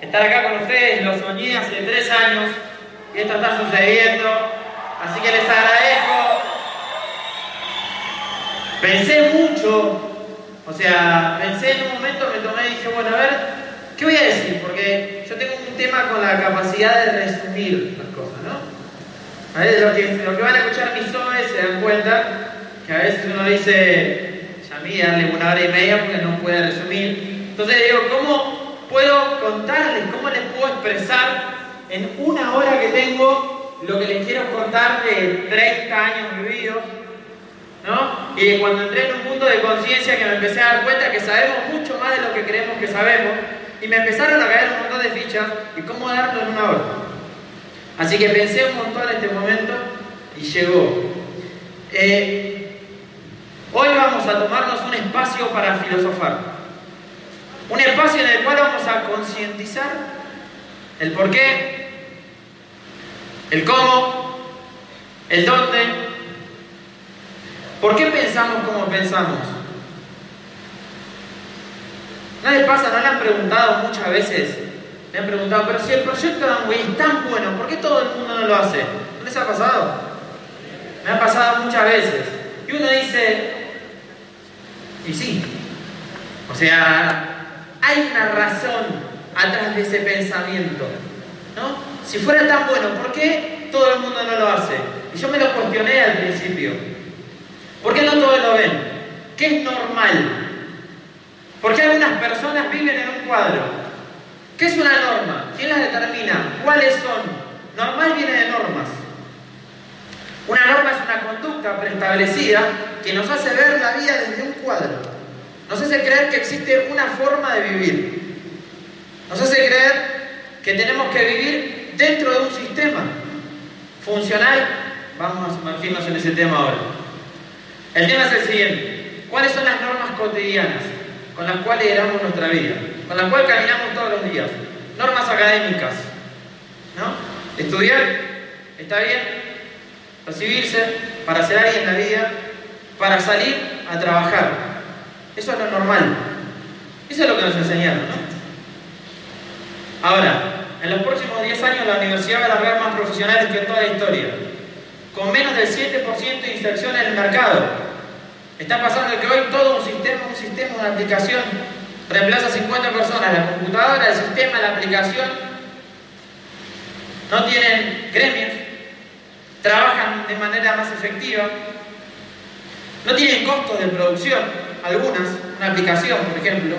Estar acá con ustedes, lo soñé hace tres años y esto está sucediendo. Así que les agradezco. Pensé mucho, o sea, pensé en un momento, me tomé y dije, bueno, a ver, ¿qué voy a decir? Porque yo tengo un tema con la capacidad de resumir las cosas, ¿no? A ver, lo que, que van a escuchar mis hombres se dan cuenta que a veces uno dice, ya mí, darle una hora y media porque no puede resumir. Entonces digo, ¿cómo puedo contarles, cómo les puedo expresar en una hora que tengo lo que les quiero contar de 30 años vividos? ¿no? Y de cuando entré en un punto de conciencia que me empecé a dar cuenta que sabemos mucho más de lo que creemos que sabemos, y me empezaron a caer un montón de fichas y cómo darlo en una hora. Así que pensé un montón en este momento y llegó. Eh, Hoy vamos a tomarnos un espacio para filosofar. Un espacio en el cual vamos a concientizar el por qué, el cómo, el dónde. ¿Por qué pensamos como pensamos? ¿No le pasa? ¿No le han preguntado muchas veces? Le han preguntado, pero si el proyecto de Amway es tan bueno, ¿por qué todo el mundo no lo hace? ¿No les ha pasado? Me ha pasado muchas veces. Y uno dice, y sí, o sea, hay una razón atrás de ese pensamiento, ¿no? Si fuera tan bueno, ¿por qué todo el mundo no lo hace? Y yo me lo cuestioné al principio. ¿Por qué no todos lo ven? ¿Qué es normal? ¿Por qué algunas personas viven en un cuadro? ¿Qué es una norma? ¿Quién las determina? ¿Cuáles son? Normal viene de normas. Una norma es una conducta preestablecida que nos hace ver la vida desde un cuadro. Nos hace creer que existe una forma de vivir. Nos hace creer que tenemos que vivir dentro de un sistema funcional. Vamos a sumergirnos en ese tema ahora. El tema es el siguiente. ¿Cuáles son las normas cotidianas con las cuales lideramos nuestra vida? Con las cuales caminamos todos los días. Normas académicas. ¿No? Estudiar, ¿está bien? recibirse, para ser alguien en la vida, para salir a trabajar. Eso es lo normal. Eso es lo que nos enseñaron, ¿no? Ahora, en los próximos 10 años la universidad va a largar más profesionales que en toda la historia, con menos del 7% de inserción en el mercado. Está pasando que hoy todo un sistema, un sistema, una aplicación, reemplaza a 50 personas, la computadora, el sistema, la aplicación, no tienen gremios, trabajan de manera más efectiva, no tienen costos de producción, algunas, una aplicación, por ejemplo.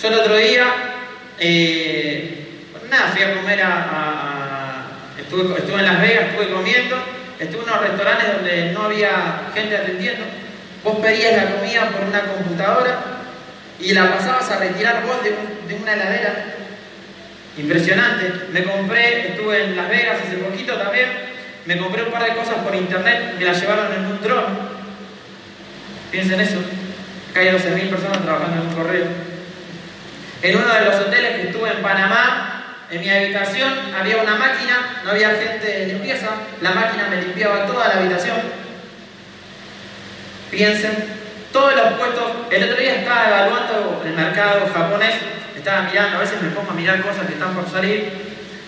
Yo el otro día, eh, nada, fui a comer a, estuve, estuve, en Las Vegas, estuve comiendo, estuve en unos restaurantes donde no había gente atendiendo. Vos pedías la comida por una computadora y la pasabas a retirar vos de, de una heladera. Impresionante. Me compré, estuve en Las Vegas hace poquito también, me compré un par de cosas por internet, me las llevaron en un dron. Piensen eso. Acá hay 12.000 personas trabajando en un correo. En uno de los hoteles que estuve en Panamá, en mi habitación había una máquina, no había gente de limpieza, la máquina me limpiaba toda la habitación. Piensen, todos los puestos, el otro día estaba evaluando el mercado japonés, estaba mirando, a veces me pongo a mirar cosas que están por salir,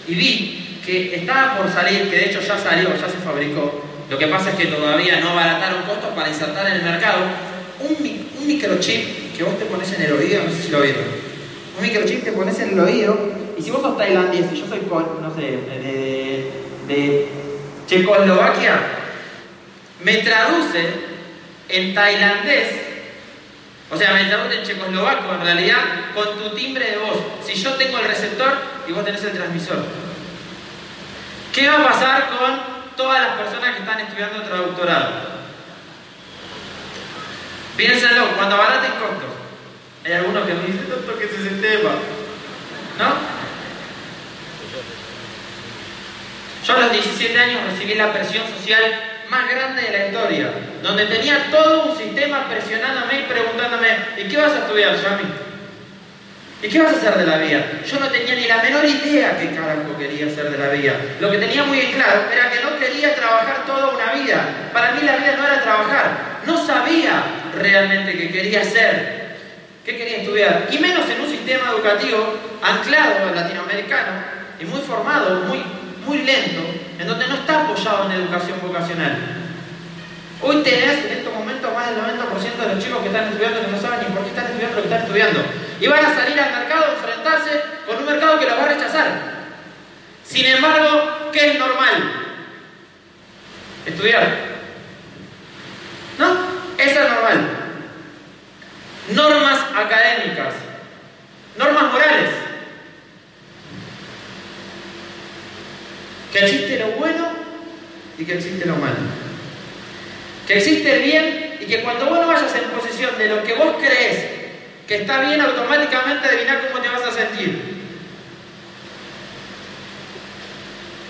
y vi que estaba por salir, que de hecho ya salió, ya se fabricó. Lo que pasa es que todavía no abarataron costos para insertar en el mercado un, microchip que vos te pones en el oído, no sé si lo vieron. Un microchip te pones en el oído y si vos sos tailandés y yo soy, no sé, de, de Checoslovaquia, me traduce en tailandés o sea, me traduce en checoslovaco en realidad con tu timbre de voz. Si yo tengo el receptor y vos tenés el transmisor. ¿Qué va a pasar con todas las personas que están estudiando traductorado? Piénsenlo, cuando abaraten costos. Hay algunos que me dicen, no que es ese tema. ¿No? Yo a los 17 años recibí la presión social más grande de la historia, donde tenía todo un sistema presionándome y preguntándome, ¿y qué vas a estudiar, Yami? ¿Y qué vas a hacer de la vida? Yo no tenía ni la menor idea qué carajo quería hacer de la vida. Lo que tenía muy claro era que no quería trabajar toda una vida. Para mí la vida no era trabajar. no sabía realmente qué quería ser, qué quería estudiar, y menos en un sistema educativo anclado latinoamericano y muy formado, muy, muy lento, en donde no está apoyado en educación vocacional. Hoy tenés en estos momentos más del 90% de los chicos que están estudiando que no saben ni por qué están estudiando lo que están estudiando. Y van a salir al mercado a enfrentarse con un mercado que los va a rechazar. Sin embargo, ¿qué es normal? Estudiar. ¿No? Eso es normal. Normas académicas. Normas morales. Que existe lo bueno y que existe lo malo. Que existe el bien y que cuando vos no vayas en posición de lo que vos crees que está bien, automáticamente adivina cómo te vas a sentir.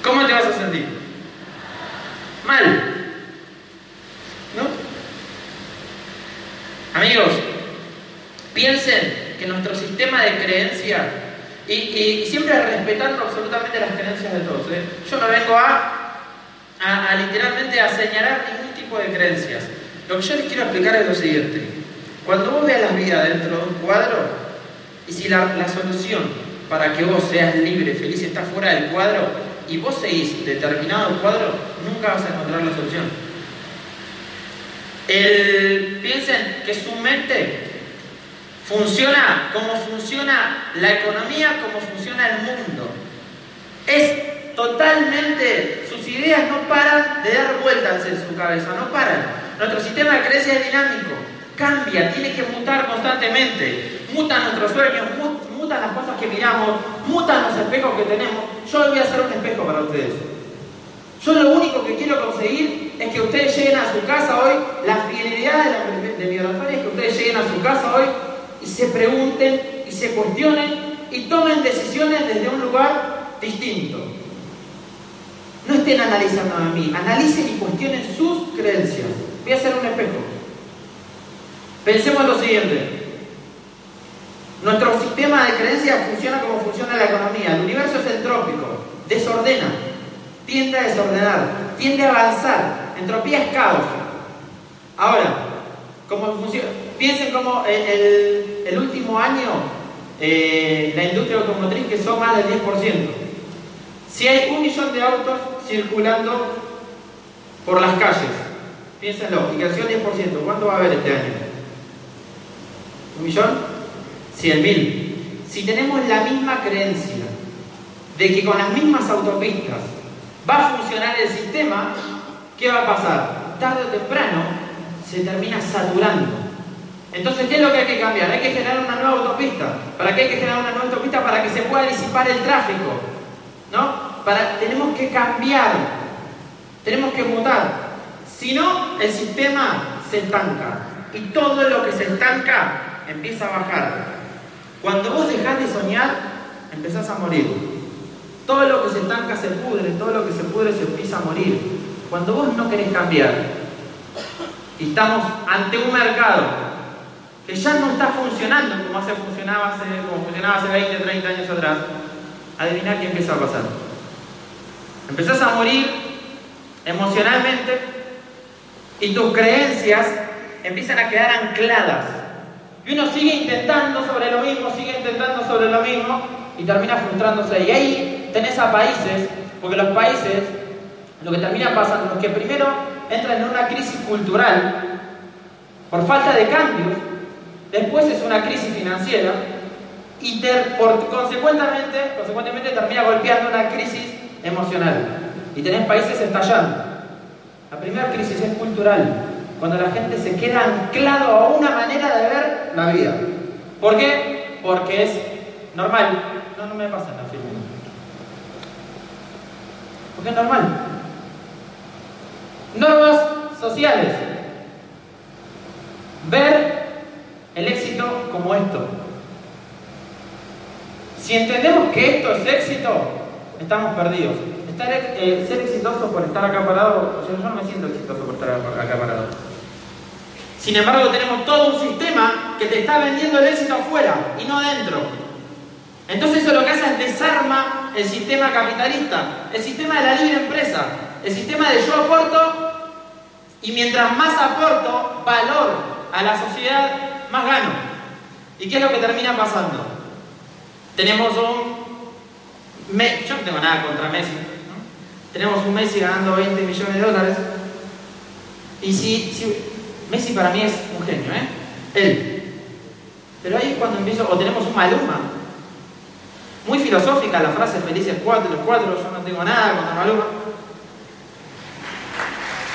¿Cómo te vas a sentir? Mal. ¿No? Amigos, piensen que nuestro sistema de creencias, y, siempre respetando absolutamente las creencias de todos, ¿eh? yo no vengo a, literalmente a señalar ningún tipo de creencias. Lo que yo les quiero explicar es lo siguiente. Cuando vos veas la vida dentro de un cuadro, y si la, la solución para que vos seas libre, feliz, está fuera del cuadro, y vos seguís determinado cuadro, nunca vas a encontrar la solución. El, piensen que su mente funciona como funciona la economía, como funciona el mundo. Es totalmente, sus ideas no paran de dar vueltas en su cabeza, no paran. Nuestro sistema de creencia es dinámico, cambia, tiene que mutar constantemente. Mutan nuestros sueños, mutan las cosas que miramos, mutan los espejos que tenemos. Yo voy a hacer un espejo para ustedes. Yo lo único que quiero conseguir es que ustedes lleguen a su casa hoy, la fidelidad de, mi oratoria es que ustedes lleguen a su casa hoy y se pregunten y se cuestionen y tomen decisiones desde un lugar distinto. No estén analizando a mí, analicen y cuestionen sus creencias. Voy a hacer un espejo. Pensemos lo siguiente. Nuestro sistema de creencias funciona como funciona la economía. El universo es entrópico, desordena, tiende a desordenar, tiende a avanzar. Entropía es caos. Ahora, ¿cómo funciona? Piensen como el, último año eh, la industria automotriz que son más del 10%. Si hay un millón de autos circulando por las calles, piénsenlo, y creció el 10%, ¿cuánto va a haber este año? ¿Un millón? 100.000. Si tenemos la misma creencia de que con las mismas autopistas va a funcionar el sistema, ¿qué va a pasar? Tarde o temprano se termina saturando. Entonces, ¿qué es lo que hay que cambiar? Hay que generar una nueva autopista. ¿Para qué hay que generar una nueva autopista? Para que se pueda disipar el tráfico. ¿No? Para, tenemos que cambiar. Tenemos que mutar. Si no, el sistema se estanca. Y todo lo que se estanca empieza a bajar. Cuando vos dejás de soñar, empezás a morir. Todo lo que se estanca se pudre, todo lo que se pudre se empieza a morir. Cuando vos no querés cambiar y estamos ante un mercado que ya no está funcionando como, hace, funcionaba, hace, como funcionaba hace 20, 30 años atrás, adivina qué empieza a pasar. Empezás a morir emocionalmente y tus creencias empiezan a quedar ancladas y uno sigue intentando sobre lo mismo, sigue intentando sobre lo mismo y termina frustrándose. Y ahí tenés a países, porque los países, lo que termina pasando es que primero entran en una crisis cultural por falta de cambios, después es una crisis financiera y por, consecuentemente, consecuentemente termina golpeando una crisis emocional. Y tenés países estallando. La primera crisis es cultural, cuando la gente se queda anclado a una manera de ver la vida. ¿Por qué? Porque es normal. No, no me pasa la firma. Porque es normal. Normas sociales. Ver el éxito como esto. Si entendemos que esto es éxito, estamos perdidos. Eh, ser exitoso por estar acá parado, yo no me siento exitoso por estar acá parado. Sin embargo, tenemos todo un sistema que te está vendiendo el éxito afuera y no dentro. Entonces eso lo que hace es desarma el sistema capitalista, el sistema de la libre empresa, el sistema de yo aporto Y mientras más aporto valor a la sociedad, más gano. ¿Y qué es lo que termina pasando? Tenemos un... Yo no tengo nada contra Messi. Tenemos un Messi ganando 20 millones de dólares. Y si, Messi para mí es un genio, ¿eh? Él. Pero ahí cuando empiezo, o tenemos un Maluma. Muy filosófica la frase felices cuatro, los cuatro, yo no tengo nada contra Maluma.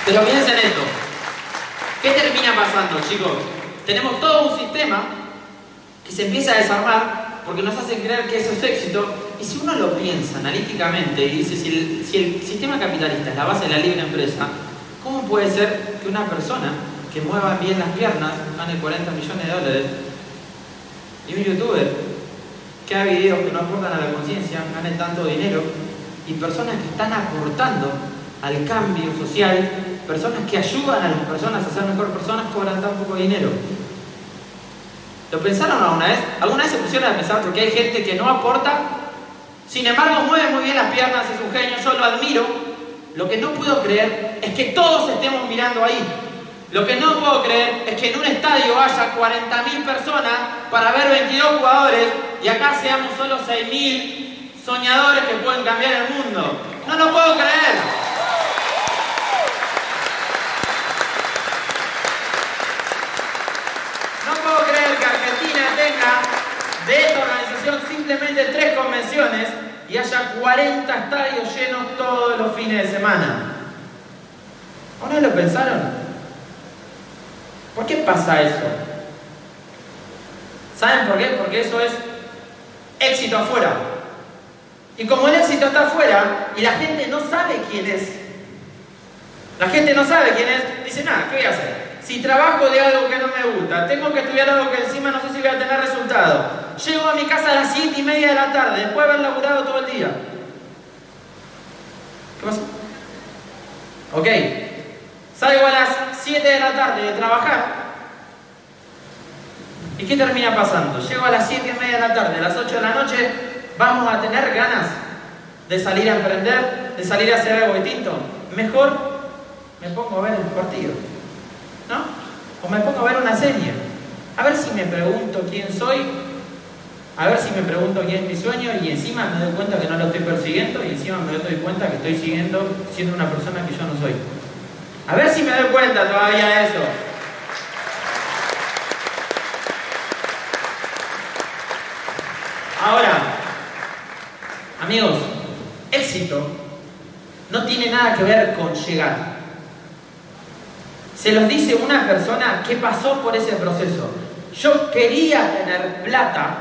Pero piensen esto. ¿Qué termina pasando, chicos? Tenemos todo un sistema que se empieza a desarmar porque nos hacen creer que eso es éxito. Y si uno lo piensa analíticamente y dice, si el, si el sistema capitalista es la base de la libre empresa, ¿cómo puede ser que una persona que mueva bien las piernas gane 40 millones de dólares y un youtuber que haga videos que no aportan a la conciencia gane tanto dinero y personas que están aportando al cambio social personas que ayudan a las personas a ser mejor personas cobran tan poco dinero. ¿Lo pensaron alguna vez? ¿Alguna vez se pusieron a pensar porque hay gente que no aporta? Sin embargo, mueve muy bien las piernas, es un genio, yo lo admiro. Lo que no puedo creer es que todos estemos mirando ahí. Lo que no puedo creer es que en un estadio haya 40.000 personas para ver 22 jugadores y acá seamos solo 6.000 soñadores que pueden cambiar el mundo. No lo puedo creer. tenga de esta organización simplemente tres convenciones y haya 40 estadios llenos todos los fines de semana. ¿O no lo pensaron? ¿Por qué pasa eso? ¿Saben por qué? Porque eso es éxito afuera. Y como el éxito está afuera y la gente no sabe quién es, la gente no sabe quién es, dice, nada, ¿qué voy a hacer? Si trabajo de algo que no me gusta, tengo que estudiar algo que encima no sé si voy a tener resultado. Llego a mi casa a las 7 y media de la tarde, después de haber laburado todo el día. ¿Qué pasa? Ok. Salgo a las 7 de la tarde de trabajar. ¿Y qué termina pasando? Llego a las 7 y media de la tarde, a las 8 de la noche, vamos a tener ganas de salir a emprender, de salir a hacer algo distinto. Mejor me pongo a ver el partido. ¿no? O me pongo a ver una serie, a ver si me pregunto quién soy, a ver si me pregunto quién es mi sueño y encima me doy cuenta que no lo estoy persiguiendo y encima me doy cuenta que estoy siguiendo siendo una persona que yo no soy. A ver si me doy cuenta todavía de eso. Ahora, amigos, éxito no tiene nada que ver con llegar. Se los dice una persona que pasó por ese proceso. Yo quería tener plata,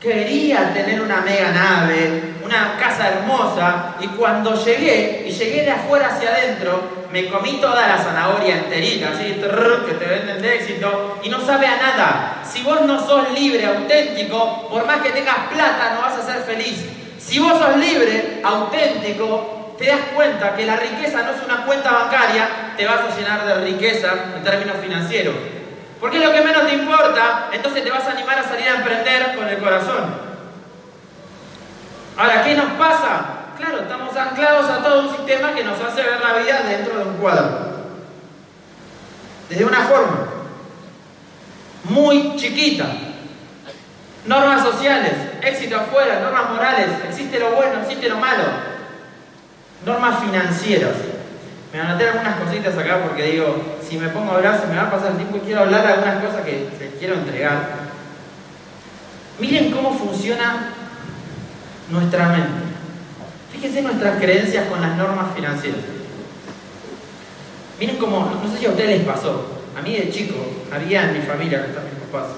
quería tener una mega nave, una casa hermosa, y cuando llegué, y llegué de afuera hacia adentro, me comí toda la zanahoria enterita, así, que te venden de éxito, y no sabe a nada. Si vos no sos libre, auténtico, por más que tengas plata, no vas a ser feliz. Si vos sos libre, auténtico, te das cuenta que la riqueza no es una cuenta bancaria, te vas a llenar de riqueza en términos financieros. Porque es lo que menos te importa, entonces te vas a animar a salir a emprender con el corazón. Ahora, ¿qué nos pasa? Claro, estamos anclados a todo un sistema que nos hace ver la vida dentro de un cuadro. Desde una forma muy chiquita. Normas sociales, éxito afuera, normas morales, existe lo bueno, existe lo malo Normas financieras. Me anoté algunas cositas acá porque digo, si me pongo a hablar se me va a pasar el tiempo y quiero hablar de algunas cosas que les quiero entregar. Miren cómo funciona nuestra mente. Fíjense nuestras creencias con las normas financieras. Miren cómo, no sé si a ustedes les pasó, a mí de chico, había en mi familia, que están mis papás,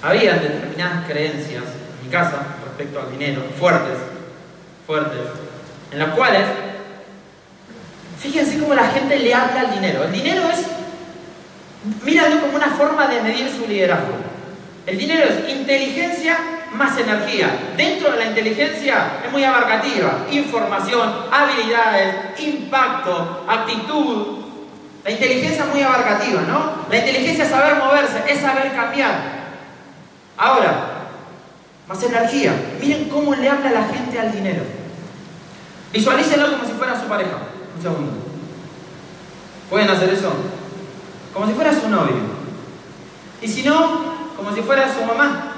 había determinadas creencias en mi casa respecto al dinero, fuertes, fuertes, en las cuales, fíjense cómo la gente le habla al dinero. El dinero es, míralo como una forma de medir su liderazgo. El dinero es inteligencia más energía. Dentro de la inteligencia es muy abarcativa. Información, habilidades, impacto, actitud. La inteligencia es muy abarcativa, ¿no? La inteligencia es saber moverse, es saber cambiar. Ahora, más energía. Miren cómo le habla la gente al dinero. Visualícenlo como si fuera su pareja. Un segundo. ¿Pueden hacer eso? Como si fuera su novio. Y si no, como si fuera su mamá.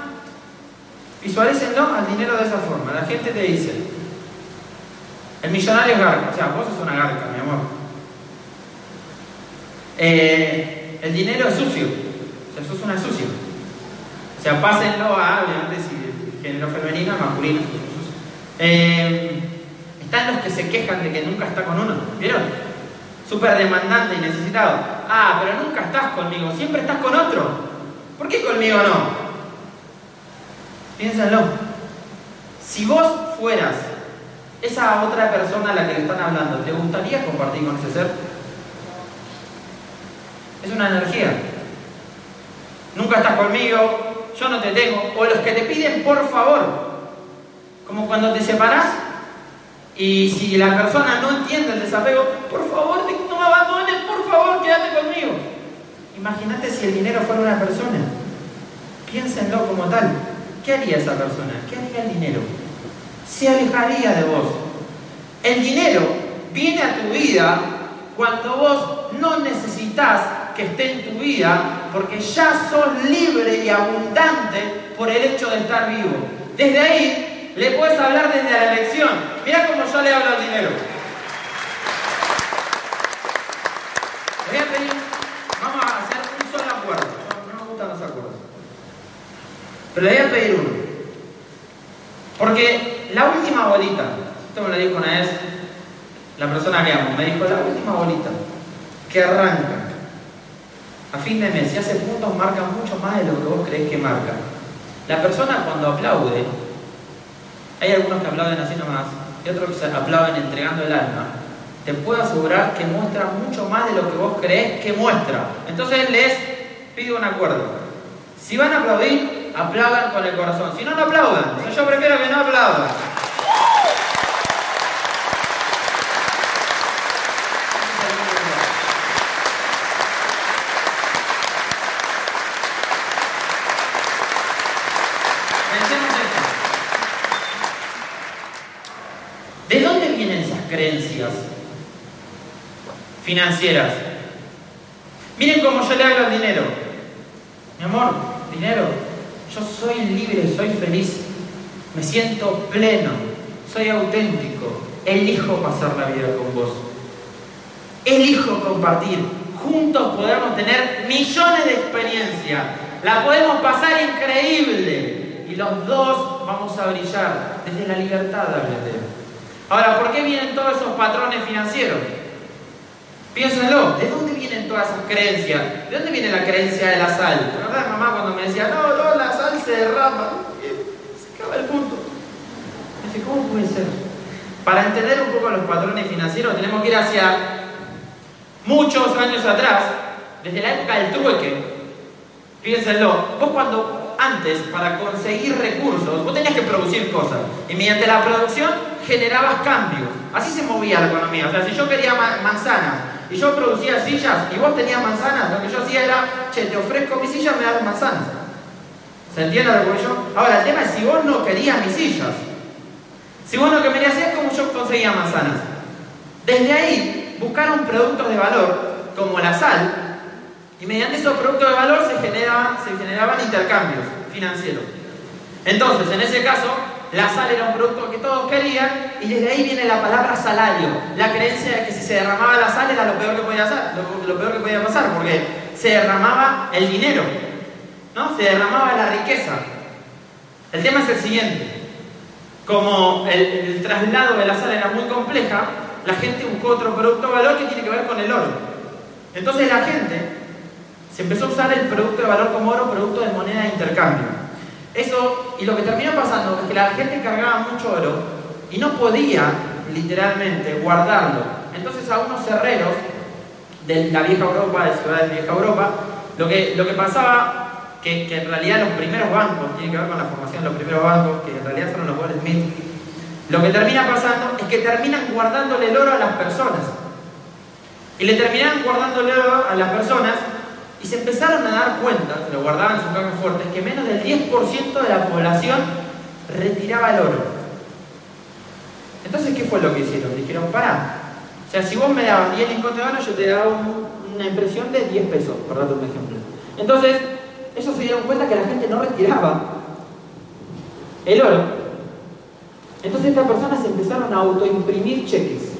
Visualícenlo al dinero de esa forma. La gente te dice, el millonario es garca. O sea, vos sos una garca, mi amor. Eh, el dinero es sucio. O sea, sos una sucia. O sea, pásenlo a, obviamente, si género femenino, masculino. Eh, están los que se quejan de que nunca está con uno. ¿Vieron? Súper demandante y necesitado. Ah, pero nunca estás conmigo, siempre estás con otro. ¿Por qué conmigo no? Piénsalo. Si vos fueras esa otra persona a la que están hablando, ¿te gustaría compartir con ese ser? Es una energía. Nunca estás conmigo, yo no te tengo. O los que te piden por favor. Como cuando te separás y si la persona no entiende el desapego, por favor, no me abandones, por favor, quédate conmigo. Imagínate si el dinero fuera una persona. Piénsenlo como tal. ¿Qué haría esa persona? ¿Qué haría el dinero? Se alejaría de vos. El dinero viene a tu vida cuando vos no necesitas que esté en tu vida porque ya sos libre y abundante por el hecho de estar vivo. Desde ahí le puedes hablar desde la elección. Mira cómo yo le hablo al dinero. voy a vamos a hacer un solo acuerdo. No, me gustan los acuerdos. Pero le voy a pedir uno. Porque la última bolita, esto me lo dijo una vez la persona que amo, me dijo, la última bolita que arranca a fin de mes y hace puntos marca mucho más de lo que vos crees que marca. La persona cuando aplaude, hay algunos que aplauden así nomás, y otros que se aplauden entregando el alma, te puedo asegurar que muestra mucho más de lo que vos crees que muestra. Entonces les pido un acuerdo. Si van a aplaudir, aplaudan con el corazón. Si no, no aplaudan. yo prefiero que no aplaudan. ¿De dónde vienen esas creencias financieras? Miren cómo yo le hablo al dinero. Mi amor, dinero, yo soy libre, soy feliz, me siento pleno, soy auténtico, elijo pasar la vida con vos. Elijo compartir. Juntos podemos tener millones de experiencias. La podemos pasar increíble. Y los dos vamos a brillar desde la libertad. Ahora, ¿por qué vienen todos esos patrones financieros? Piénsenlo, ¿de dónde vienen todas esas creencias? ¿De dónde viene la creencia de la sal? ¿La verdad, mamá cuando me decía, no, no, la sal se derrama? Se acaba el punto. Me ¿cómo puede ser? Para entender un poco los patrones financieros tenemos que ir hacia muchos años atrás, desde la época del trueque. Piénsenlo, vos cuando antes, para conseguir recursos, vos tenías que producir cosas. Y mediante la producción generabas cambios. Así se movía la economía. O sea, si yo quería manzanas y yo producía sillas y vos tenías manzanas, lo que yo hacía era, che, te ofrezco mis sillas, me das manzanas. ¿Se entiende lo que yo? Ahora, el tema es si vos no querías mis sillas. Si vos no querías es como yo conseguía manzanas. Desde ahí buscaron productos de valor, como la sal, y mediante esos productos de valor se, se generaban intercambios financieros. Entonces, en ese caso, la sal era un producto que todos querían y desde ahí viene la palabra salario. La creencia de que si se derramaba la sal era lo peor que podía, lo, peor que podía pasar porque se derramaba el dinero, ¿no? se derramaba la riqueza. El tema es el siguiente. Como el, el traslado de la sal era muy compleja, la gente buscó otro producto de valor que tiene que ver con el oro. Entonces la gente se empezó a usar el producto de valor como oro, producto de moneda de intercambio. Eso, y lo que terminó pasando es que la gente cargaba mucho oro y no podía literalmente guardarlo. Entonces a unos herreros de la vieja Europa, de ciudades de vieja Europa, lo que, lo que pasaba, que, que, en realidad los primeros bancos, tiene que ver con la formación de los primeros bancos, que en realidad fueron los Smith, lo que termina pasando es que terminan guardándole el oro a las personas. Y le terminan guardando el oro a las personas y se empezaron a dar cuenta, lo guardaban en sus cajas fuertes, que menos del 10% de la población retiraba el oro. Entonces, ¿qué fue lo que hicieron? Dijeron, pará, O sea, si vos me dabas 10 lingotes de oro, yo te daba una impresión de 10 pesos, por darte un ejemplo. Entonces, ellos se dieron cuenta que la gente no retiraba el oro. Entonces estas personas empezaron a autoimprimir cheques.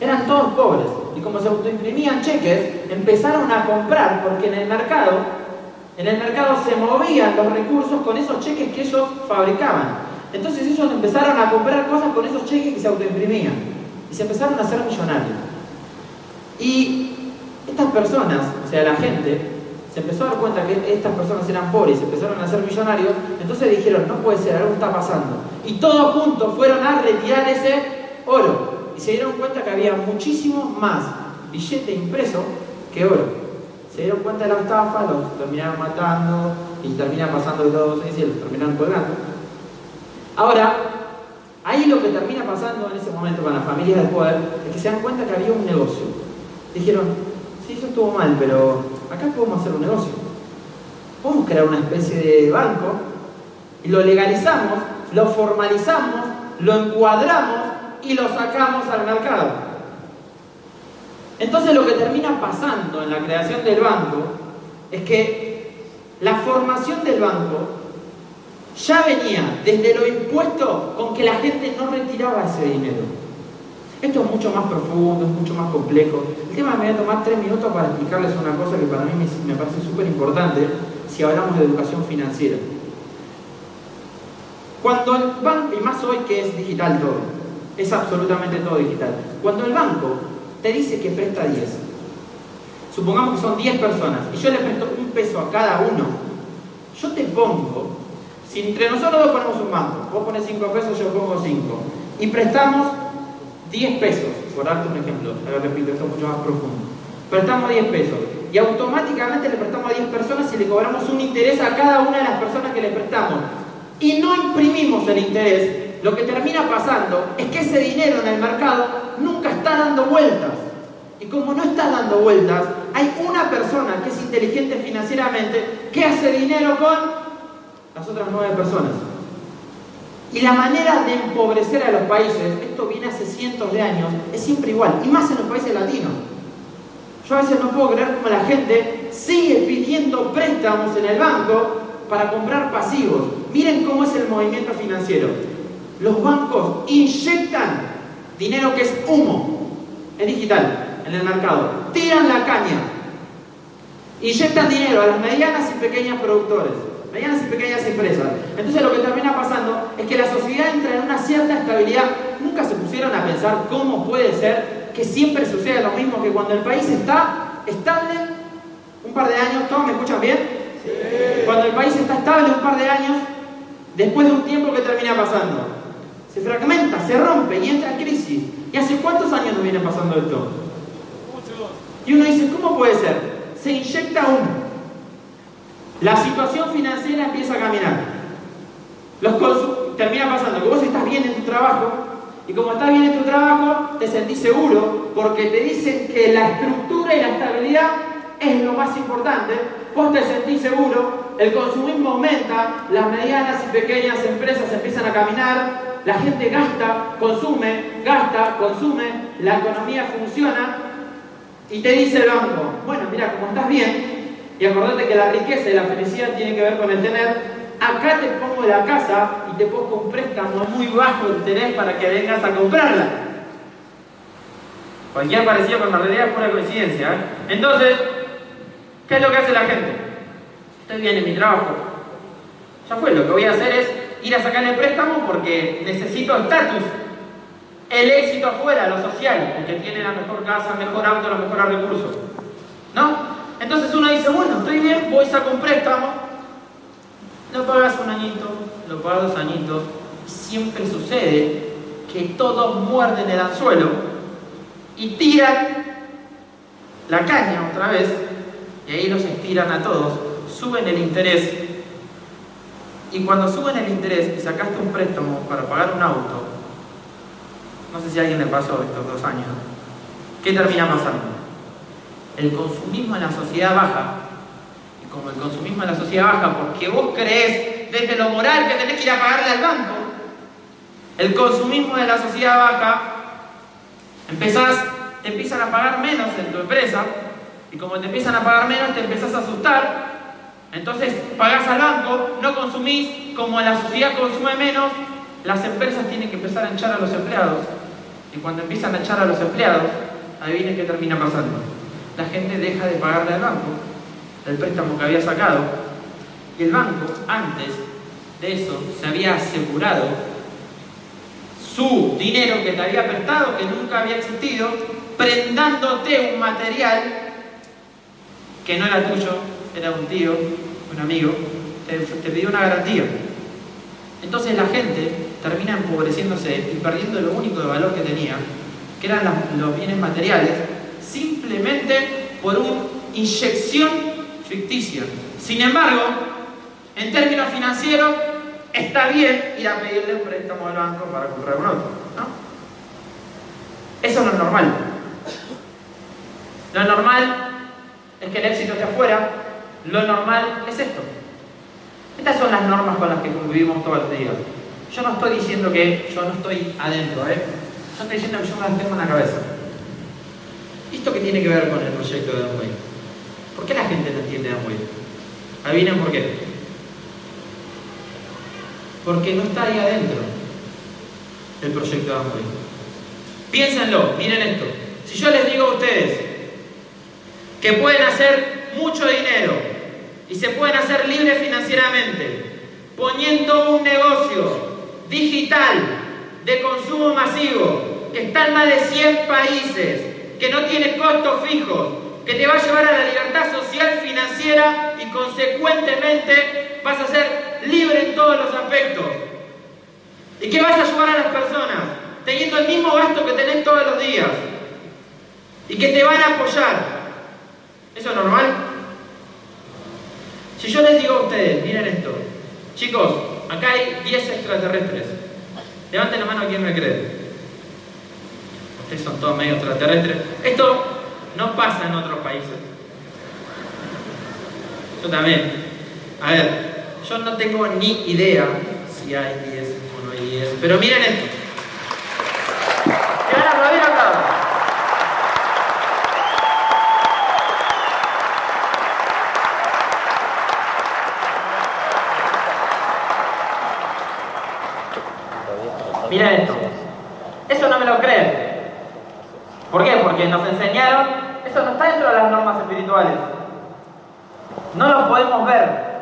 Eran todos pobres. Y como se autoimprimían cheques, empezaron a comprar, porque en el mercado, en el mercado se movían los recursos con esos cheques que ellos fabricaban. Entonces ellos empezaron a comprar cosas con esos cheques que se autoimprimían. Y se empezaron a hacer millonarios. Y estas personas, o sea, la gente, se empezó a dar cuenta que estas personas eran pobres y se empezaron a hacer millonarios, entonces dijeron, no puede ser, algo está pasando. Y todos juntos fueron a retirar ese oro. Y se dieron cuenta que había muchísimo más billete impreso que oro. Se dieron cuenta de la estafa, los terminaron matando y terminan pasando de todos y los terminaron colgando. Ahora, ahí lo que termina pasando en ese momento con las familias del poder es que se dan cuenta que había un negocio. Dijeron, sí, eso estuvo mal, pero acá podemos hacer un negocio. Podemos crear una especie de banco y lo legalizamos, lo formalizamos, lo encuadramos y lo sacamos al mercado. Entonces lo que termina pasando en la creación del banco es que la formación del banco ya venía desde lo impuesto con que la gente no retiraba ese dinero. Esto es mucho más profundo, es mucho más complejo. El tema me voy a tomar tres minutos para explicarles una cosa que para mí me, parece súper importante si hablamos de educación financiera. Cuando el banco, y más hoy que es digital todo, es absolutamente todo digital. Cuando el banco te dice que presta 10, supongamos que son 10 personas, y yo le presto un peso a cada uno, yo te pongo, si entre nosotros dos ponemos un banco, vos pones 5 pesos, yo pongo 5, y prestamos 10 pesos, por darte un ejemplo, ahora repito, esto es mucho más profundo. Prestamos 10 pesos y automáticamente le prestamos a 10 personas y le cobramos un interés a cada una de las personas que le prestamos. Y no imprimimos el interés, lo que termina pasando es que ese dinero en el mercado nunca está dando vueltas. Y como no está dando vueltas, hay una persona que es inteligente financieramente que hace dinero con las otras 9 personas. Y la manera de empobrecer a los países, esto viene hace cientos de años, es siempre igual, y más en los países latinos. Yo a veces no puedo creer cómo la gente sigue pidiendo préstamos en el banco para comprar pasivos. Miren cómo es el movimiento financiero. Los bancos inyectan dinero que es humo, es digital, en el mercado. Tiran la caña. Inyectan dinero a las medianas y pequeñas productores medianas y pequeñas empresas. Entonces lo que termina pasando es que la sociedad entra en una cierta estabilidad. Nunca se pusieron a pensar cómo puede ser que siempre suceda lo mismo que cuando el país está estable, un par de años, ¿todos me escuchan bien? Cuando el país está estable un par de años, después de un tiempo que termina pasando, se fragmenta, se rompe y entra en crisis. ¿Y hace cuántos años nos viene pasando esto? Y uno dice, ¿cómo puede ser? Se inyecta un la situación financiera empieza a caminar. Los termina pasando que vos estás bien en tu trabajo y como estás bien en tu trabajo te sentís seguro porque te dicen que la estructura y la estabilidad es lo más importante. Vos te sentís seguro, el consumismo aumenta, las medianas y pequeñas empresas empiezan a caminar, la gente gasta, consume, gasta, consume, la economía funciona y te dice el banco, bueno, mira, como estás bien, y acordate que la riqueza y la felicidad tienen que ver con el tener. Acá te pongo la casa y te pongo un préstamo muy bajo interés para que vengas a comprarla. Cualquier parecido con la realidad es pura coincidencia. ¿eh? Entonces, ¿qué es lo que hace la gente? Estoy bien en mi trabajo. Ya fue, lo que voy a hacer es ir a sacar el préstamo porque necesito estatus. El éxito afuera, lo social, el que tiene la mejor casa, mejor auto, los mejores recursos. ¿No? Entonces uno dice, bueno, estoy bien, voy a sacar un préstamo, lo pagas un añito, lo pagas dos añitos, y siempre sucede que todos muerden el anzuelo y tiran la caña otra vez, y ahí los estiran a todos, suben el interés, y cuando suben el interés y sacaste un préstamo para pagar un auto, no sé si a alguien le pasó estos dos años, ¿qué termina pasando? el consumismo en la sociedad baja. Y como el consumismo en la sociedad baja, porque vos crees desde lo moral que tenés que ir a pagarle al banco, el consumismo de la sociedad baja, Empezás, te empiezan a pagar menos en tu empresa y como te empiezan a pagar menos te empezás a asustar. Entonces pagás al banco, no consumís, como la sociedad consume menos, las empresas tienen que empezar a echar a los empleados. Y cuando empiezan a echar a los empleados, adivinen qué termina pasando. La gente deja de pagarle al banco el préstamo que había sacado. Y el banco, antes de eso, se había asegurado su dinero que te había prestado, que nunca había existido, prendándote un material que no era tuyo, era un tío, un amigo, te, pidió una garantía. Entonces la gente termina empobreciéndose y perdiendo lo único de valor que tenía, que eran los bienes materiales, simplemente por una inyección ficticia. Sin embargo, en términos financieros, está bien ir a pedirle un préstamo al banco para comprar un auto. ¿no? Eso no es normal. Lo normal es que el éxito esté afuera. Lo normal es esto. Estas son las normas con las que convivimos todos los días. Yo no estoy diciendo que yo no estoy adentro, ¿eh? Yo estoy diciendo que yo me las tengo en la cabeza. ¿Esto qué tiene que ver con el proyecto de Amway? ¿Por qué la gente no entiende Amway? Adivinen por qué. Porque no está ahí adentro el proyecto de Amway. Piénsenlo, miren esto. Si yo les digo a ustedes que pueden hacer mucho dinero y se pueden hacer libres financieramente poniendo un negocio digital de consumo masivo que está en más de 100 países, que no tiene costos fijos, que te va a llevar a la libertad social, financiera y consecuentemente vas a ser libre en todos los aspectos. ¿Y qué vas a ayudar a las personas? Teniendo el mismo gasto que tenés todos los días. Y que te van a apoyar. ¿Eso es normal? Si yo les digo a ustedes, miren esto, chicos, Acá hay 10 extraterrestres. Levanten la mano quien me cree. Ustedes son todos medio extraterrestres. Esto no pasa en otros países. Yo también. A ver, yo no tengo ni idea si hay 10 o no hay 10. Pero miren esto. ¿Qué van a aplaudir acá? Mira esto. Eso no me lo creen. ¿Por qué? Porque nos enseñaron, eso no está dentro de las normas espirituales. No lo podemos ver.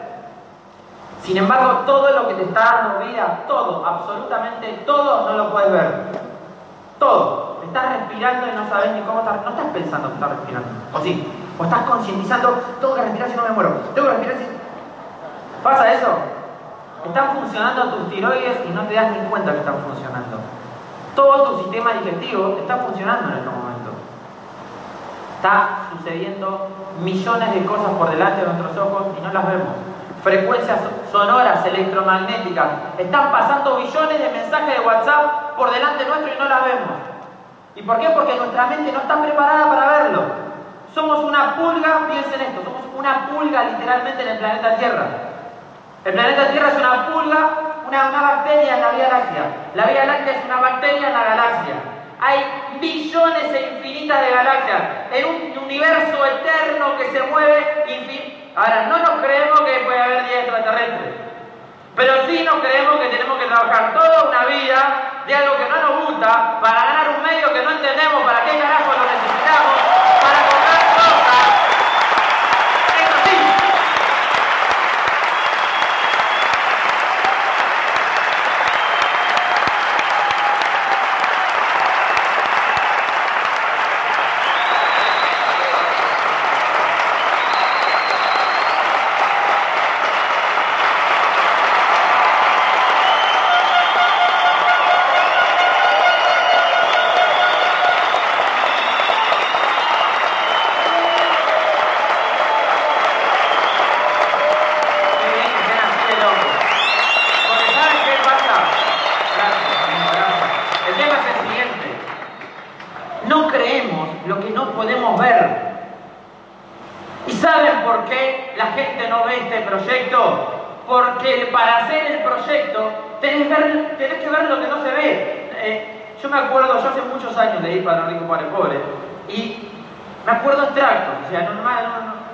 Sin embargo, todo lo que te está dando vida, todo, absolutamente todo, no lo puedes ver. Todo. Estás respirando y no sabes ni cómo estás. No estás pensando que estás respirando. ¿O sí? O estás concientizando, tengo que respirar si no me muero. Tengo que respirar si. ¿Pasa eso? Están funcionando tus tiroides y no te das ni cuenta que están funcionando. Todo tu sistema digestivo está funcionando en este momento. Está sucediendo millones de cosas por delante de nuestros ojos y no las vemos. Frecuencias sonoras, electromagnéticas. Están pasando billones de mensajes de WhatsApp por delante nuestro y no las vemos. ¿Y por qué? Porque nuestra mente no está preparada para verlo. Somos una pulga, piensen esto, somos una pulga literalmente en el planeta Tierra. El planeta Tierra es una pulga, una, bacteria en la Vía Láctea. La Vía Láctea es una bacteria en la galaxia. Hay billones e infinitas de galaxias en un universo eterno que se mueve infinito. Ahora, no nos creemos que puede haber vida extraterrestres, pero sí nos creemos que tenemos que trabajar toda una vida de algo que no nos gusta para ganar un medio que no entendemos para qué carajo lo necesitamos,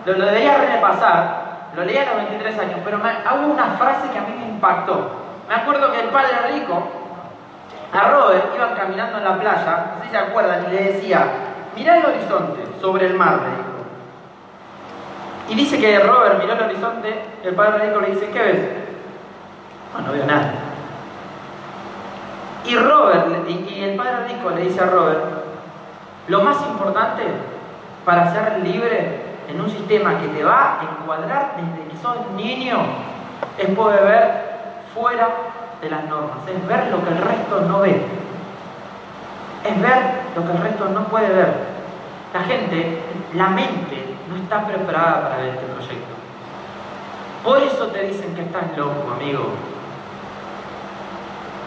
lo, lo, debería repasar, lo leí a los 23 años, pero me, hubo una frase que a mí me impactó. Me acuerdo que el Padre Rico, a Robert, iban caminando en la playa, no sé si se acuerdan, y le decía, mirá el horizonte sobre el mar, le dijo. Y dice que Robert miró el horizonte, el Padre Rico le dice, ¿qué ves? No, no veo nada. Y Robert, y el padre rico le dice a Robert, lo más importante para ser libre en un sistema que te va a encuadrar desde que sos niño es poder ver fuera de las normas, es ver lo que el resto no ve, es ver lo que el resto no puede ver. La gente, la mente, no está preparada para ver este proyecto. Por eso te dicen que estás loco, amigo.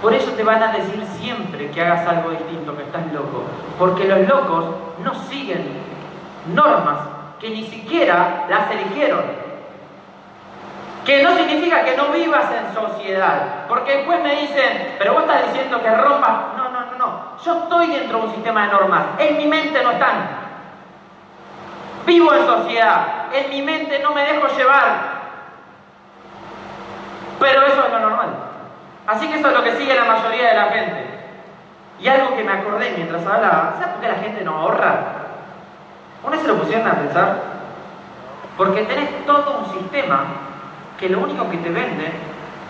Por eso te van a decir siempre que hagas algo distinto, que estás loco. Porque los locos no siguen normas que ni siquiera las eligieron. Que no significa que no vivas en sociedad. Porque después me dicen, pero vos estás diciendo que rompas. No, no, no, no. Yo estoy dentro de un sistema de normas. En mi mente no están. Vivo en sociedad. En mi mente no me dejo llevar. Pero eso es lo normal. Así que eso es lo que sigue la mayoría de la gente. Y algo que me acordé mientras hablaba, ¿sabes por qué la gente no ahorra? ¿Una se lo pusieron a pensar? Porque tenés todo un sistema que lo único que te vende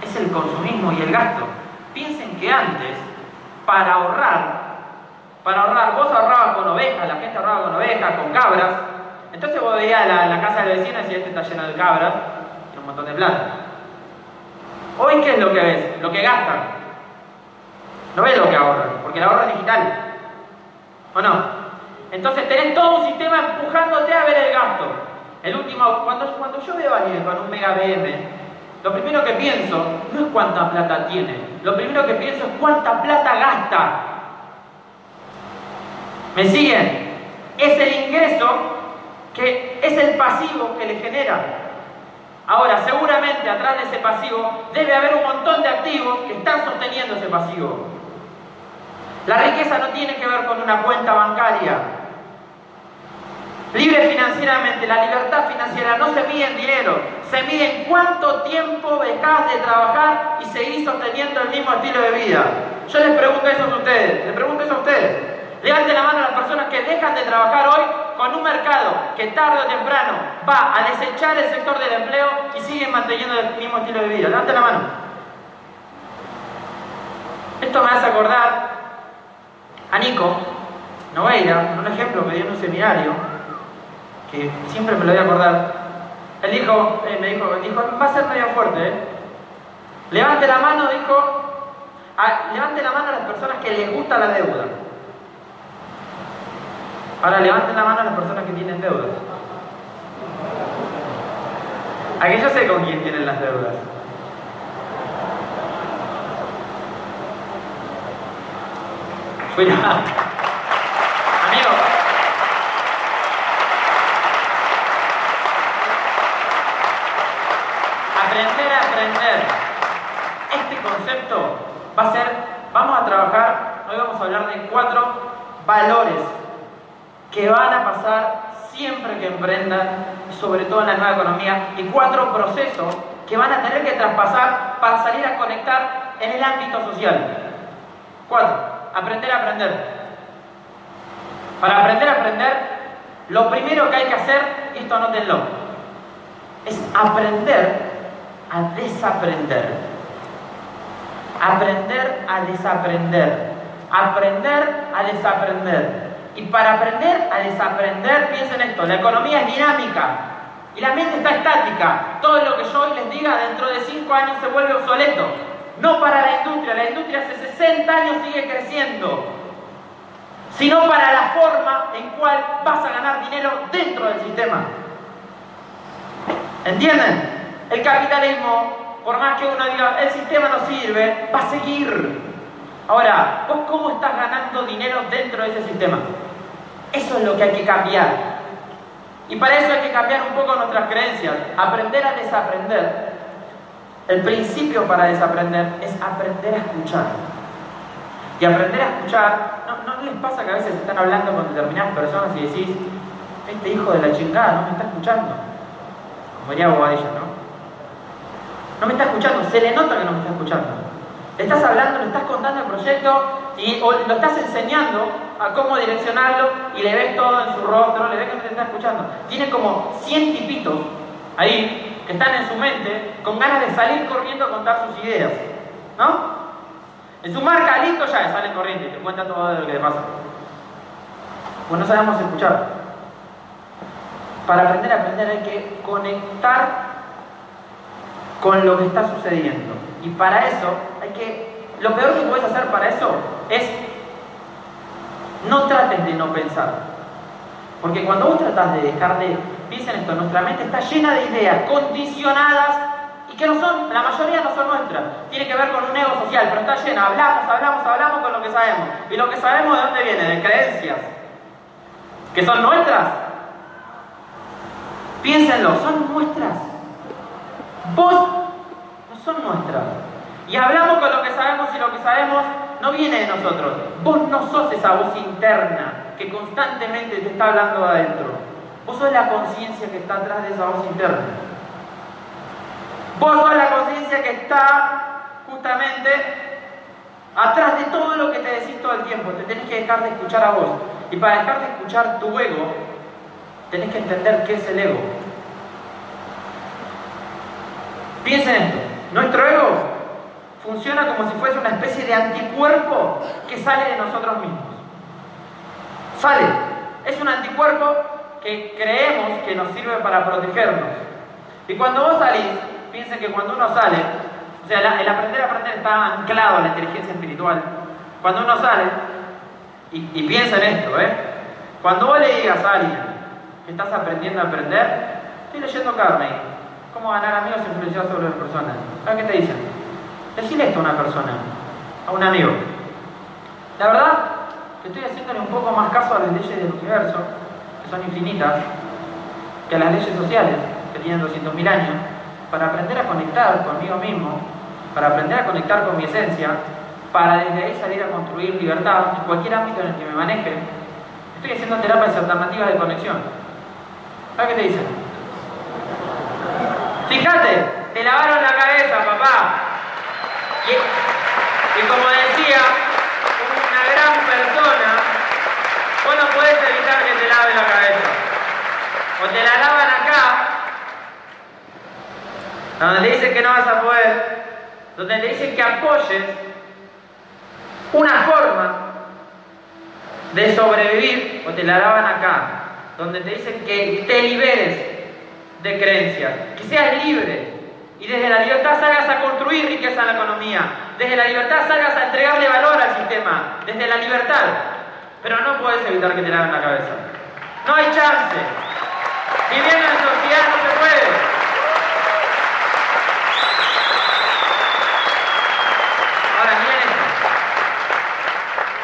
es el consumismo y el gasto. Piensen que antes, para ahorrar, para ahorrar, vos ahorrabas con ovejas, la gente ahorraba con ovejas, con cabras. Entonces vos veías la, la casa del vecino y decías, este está lleno de cabras, y un montón de plata. Hoy, ¿qué es lo que ves? Lo que gastan. No ves lo que ahorran, porque el ahorro es digital. ¿O no? Entonces tenés todo un sistema empujándote a ver el gasto. El último, cuando, cuando yo veo a alguien con un mega BM, lo primero que pienso no es cuánta plata tiene, lo primero que pienso es cuánta plata gasta. ¿Me siguen? Es el ingreso que es el pasivo que le genera. Ahora, seguramente atrás de ese pasivo debe haber un montón de activos que están sosteniendo ese pasivo. La riqueza no tiene que ver con una cuenta bancaria. Libre financieramente, la libertad financiera no se mide en dinero, se mide en cuánto tiempo dejas de trabajar y seguís sosteniendo el mismo estilo de vida. Yo les pregunto eso a ustedes, les pregunto eso a ustedes. Levanten la mano a las personas que dejan de trabajar hoy con un mercado que tarde o temprano va a desechar el sector del empleo y siguen manteniendo el mismo estilo de vida. Levanten la mano. Esto me hace acordar a Nico Noveira, un ejemplo que dio en un seminario, que siempre me lo voy a acordar. Él dijo, eh, me dijo, dijo, va a ser medio fuerte, ¿eh? Levante la mano, dijo, levante la mano a las personas que les gusta la deuda. Ahora levanten la mano a las personas que tienen deudas. Aquí yo sé con quién tienen las deudas. Cuidado. Amigo. Aprender a aprender. Este vamos a trabajar, hoy vamos a hablar de cuatro valores que van a pasar siempre que emprendan, sobre todo en la nueva economía, y cuatro procesos que van a tener que traspasar para salir a conectar en el ámbito social. Cuatro, aprender a aprender. Para aprender a aprender, lo primero que hay que hacer, esto anótenlo, es aprender a desaprender. Aprender a desaprender. Aprender a desaprender. Y para aprender a desaprender, piensen esto, la economía es dinámica y la mente está estática. Todo lo que yo hoy les diga dentro de 5 años se vuelve obsoleto. No para la industria, la industria hace 60 años sigue creciendo, sino para la forma en cual vas a ganar dinero dentro del sistema. ¿Entienden? El capitalismo, por más que uno diga, el sistema no sirve, va a seguir. Ahora, ¿vos cómo estás ganando dinero dentro de ese sistema? Eso es lo que hay que cambiar. Y para eso hay que cambiar un poco nuestras creencias, aprender a desaprender. El principio para desaprender es aprender a escuchar. Y aprender a escuchar, ¿no, ¿no les pasa que a veces están hablando con determinadas personas y decís, este hijo de la chingada no me está escuchando? Como diría Bobadilla, ¿no? No me está escuchando, se le nota que no me está escuchando. Le estás hablando, le estás contando el proyecto y lo estás enseñando a cómo direccionarlo y le ves todo en su rostro, le ves que no te está escuchando. Tiene como 100 tipitos ahí que están en su mente con ganas de salir corriendo a contar sus ideas. ¿No? En su marca, listo ya, salen corriendo y te cuentan todo lo que le pasa. Pues no sabemos escuchar. Para aprender a aprender hay que conectar con lo que está sucediendo. Y para eso hay que, lo peor que puedes hacer para eso es no trates de no pensar. Porque cuando vos tratas de dejar de, piensa en esto, nuestra mente está llena de ideas condicionadas y que no son, la mayoría no son nuestras. Tiene que ver con un ego social, pero está llena, hablamos, hablamos, hablamos con lo que sabemos. Y lo que sabemos de dónde viene, de creencias. Que son nuestras. Piénsenlo, son nuestras. Vos no son nuestras. Y hablamos con lo que sabemos y lo que sabemos no viene de nosotros. Vos no sos esa voz interna que constantemente te está hablando de adentro. Vos sos la conciencia que está atrás de esa voz interna. Vos sos la conciencia que está justamente atrás de todo lo que te decís todo el tiempo. Te tenés que dejar de escuchar a vos. Y para dejar de escuchar tu ego, tenés que entender qué es el ego. Piensen esto. Nuestro ego funciona como si fuese una especie de anticuerpo que sale de nosotros mismos. Sale. Es un anticuerpo que creemos que nos sirve para protegernos. Y cuando vos salís, piensen que cuando uno sale, o sea, el aprender a aprender está anclado a la inteligencia espiritual. Cuando uno sale, y, y piensa en esto, ¿eh? Cuando vos le digas a alguien que estás aprendiendo a aprender, estoy leyendo Carnegie, cómo ganar amigos e influenciar sobre las personas. ¿Sabes qué te dicen? Decirle esto a una persona, a un amigo. La verdad que estoy haciéndole un poco más caso a las leyes del universo, que son infinitas, que a las leyes sociales, que tienen 200.000 años, para aprender a conectar conmigo mismo, para aprender a conectar con mi esencia, para desde ahí salir a construir libertad en cualquier ámbito en el que me maneje. Estoy haciendo terapias alternativas de conexión. ¿Sabes qué te dicen? Fíjate, te lavaron la cabeza, papá. Y, como decía, una gran persona, vos no podés evitar que te lave la cabeza. O te la lavan acá, donde te dicen que no vas a poder, donde te dicen que apoyes una forma de sobrevivir, o te la lavan acá, donde te dicen que te liberes de creencias, que seas libre y desde la libertad salgas a construir riqueza en la economía, desde la libertad salgas a entregarle valor al sistema, desde la libertad. Pero no puedes evitar que te laven la cabeza. No hay chance. Viviendo en sociedad no se puede. Ahora miren.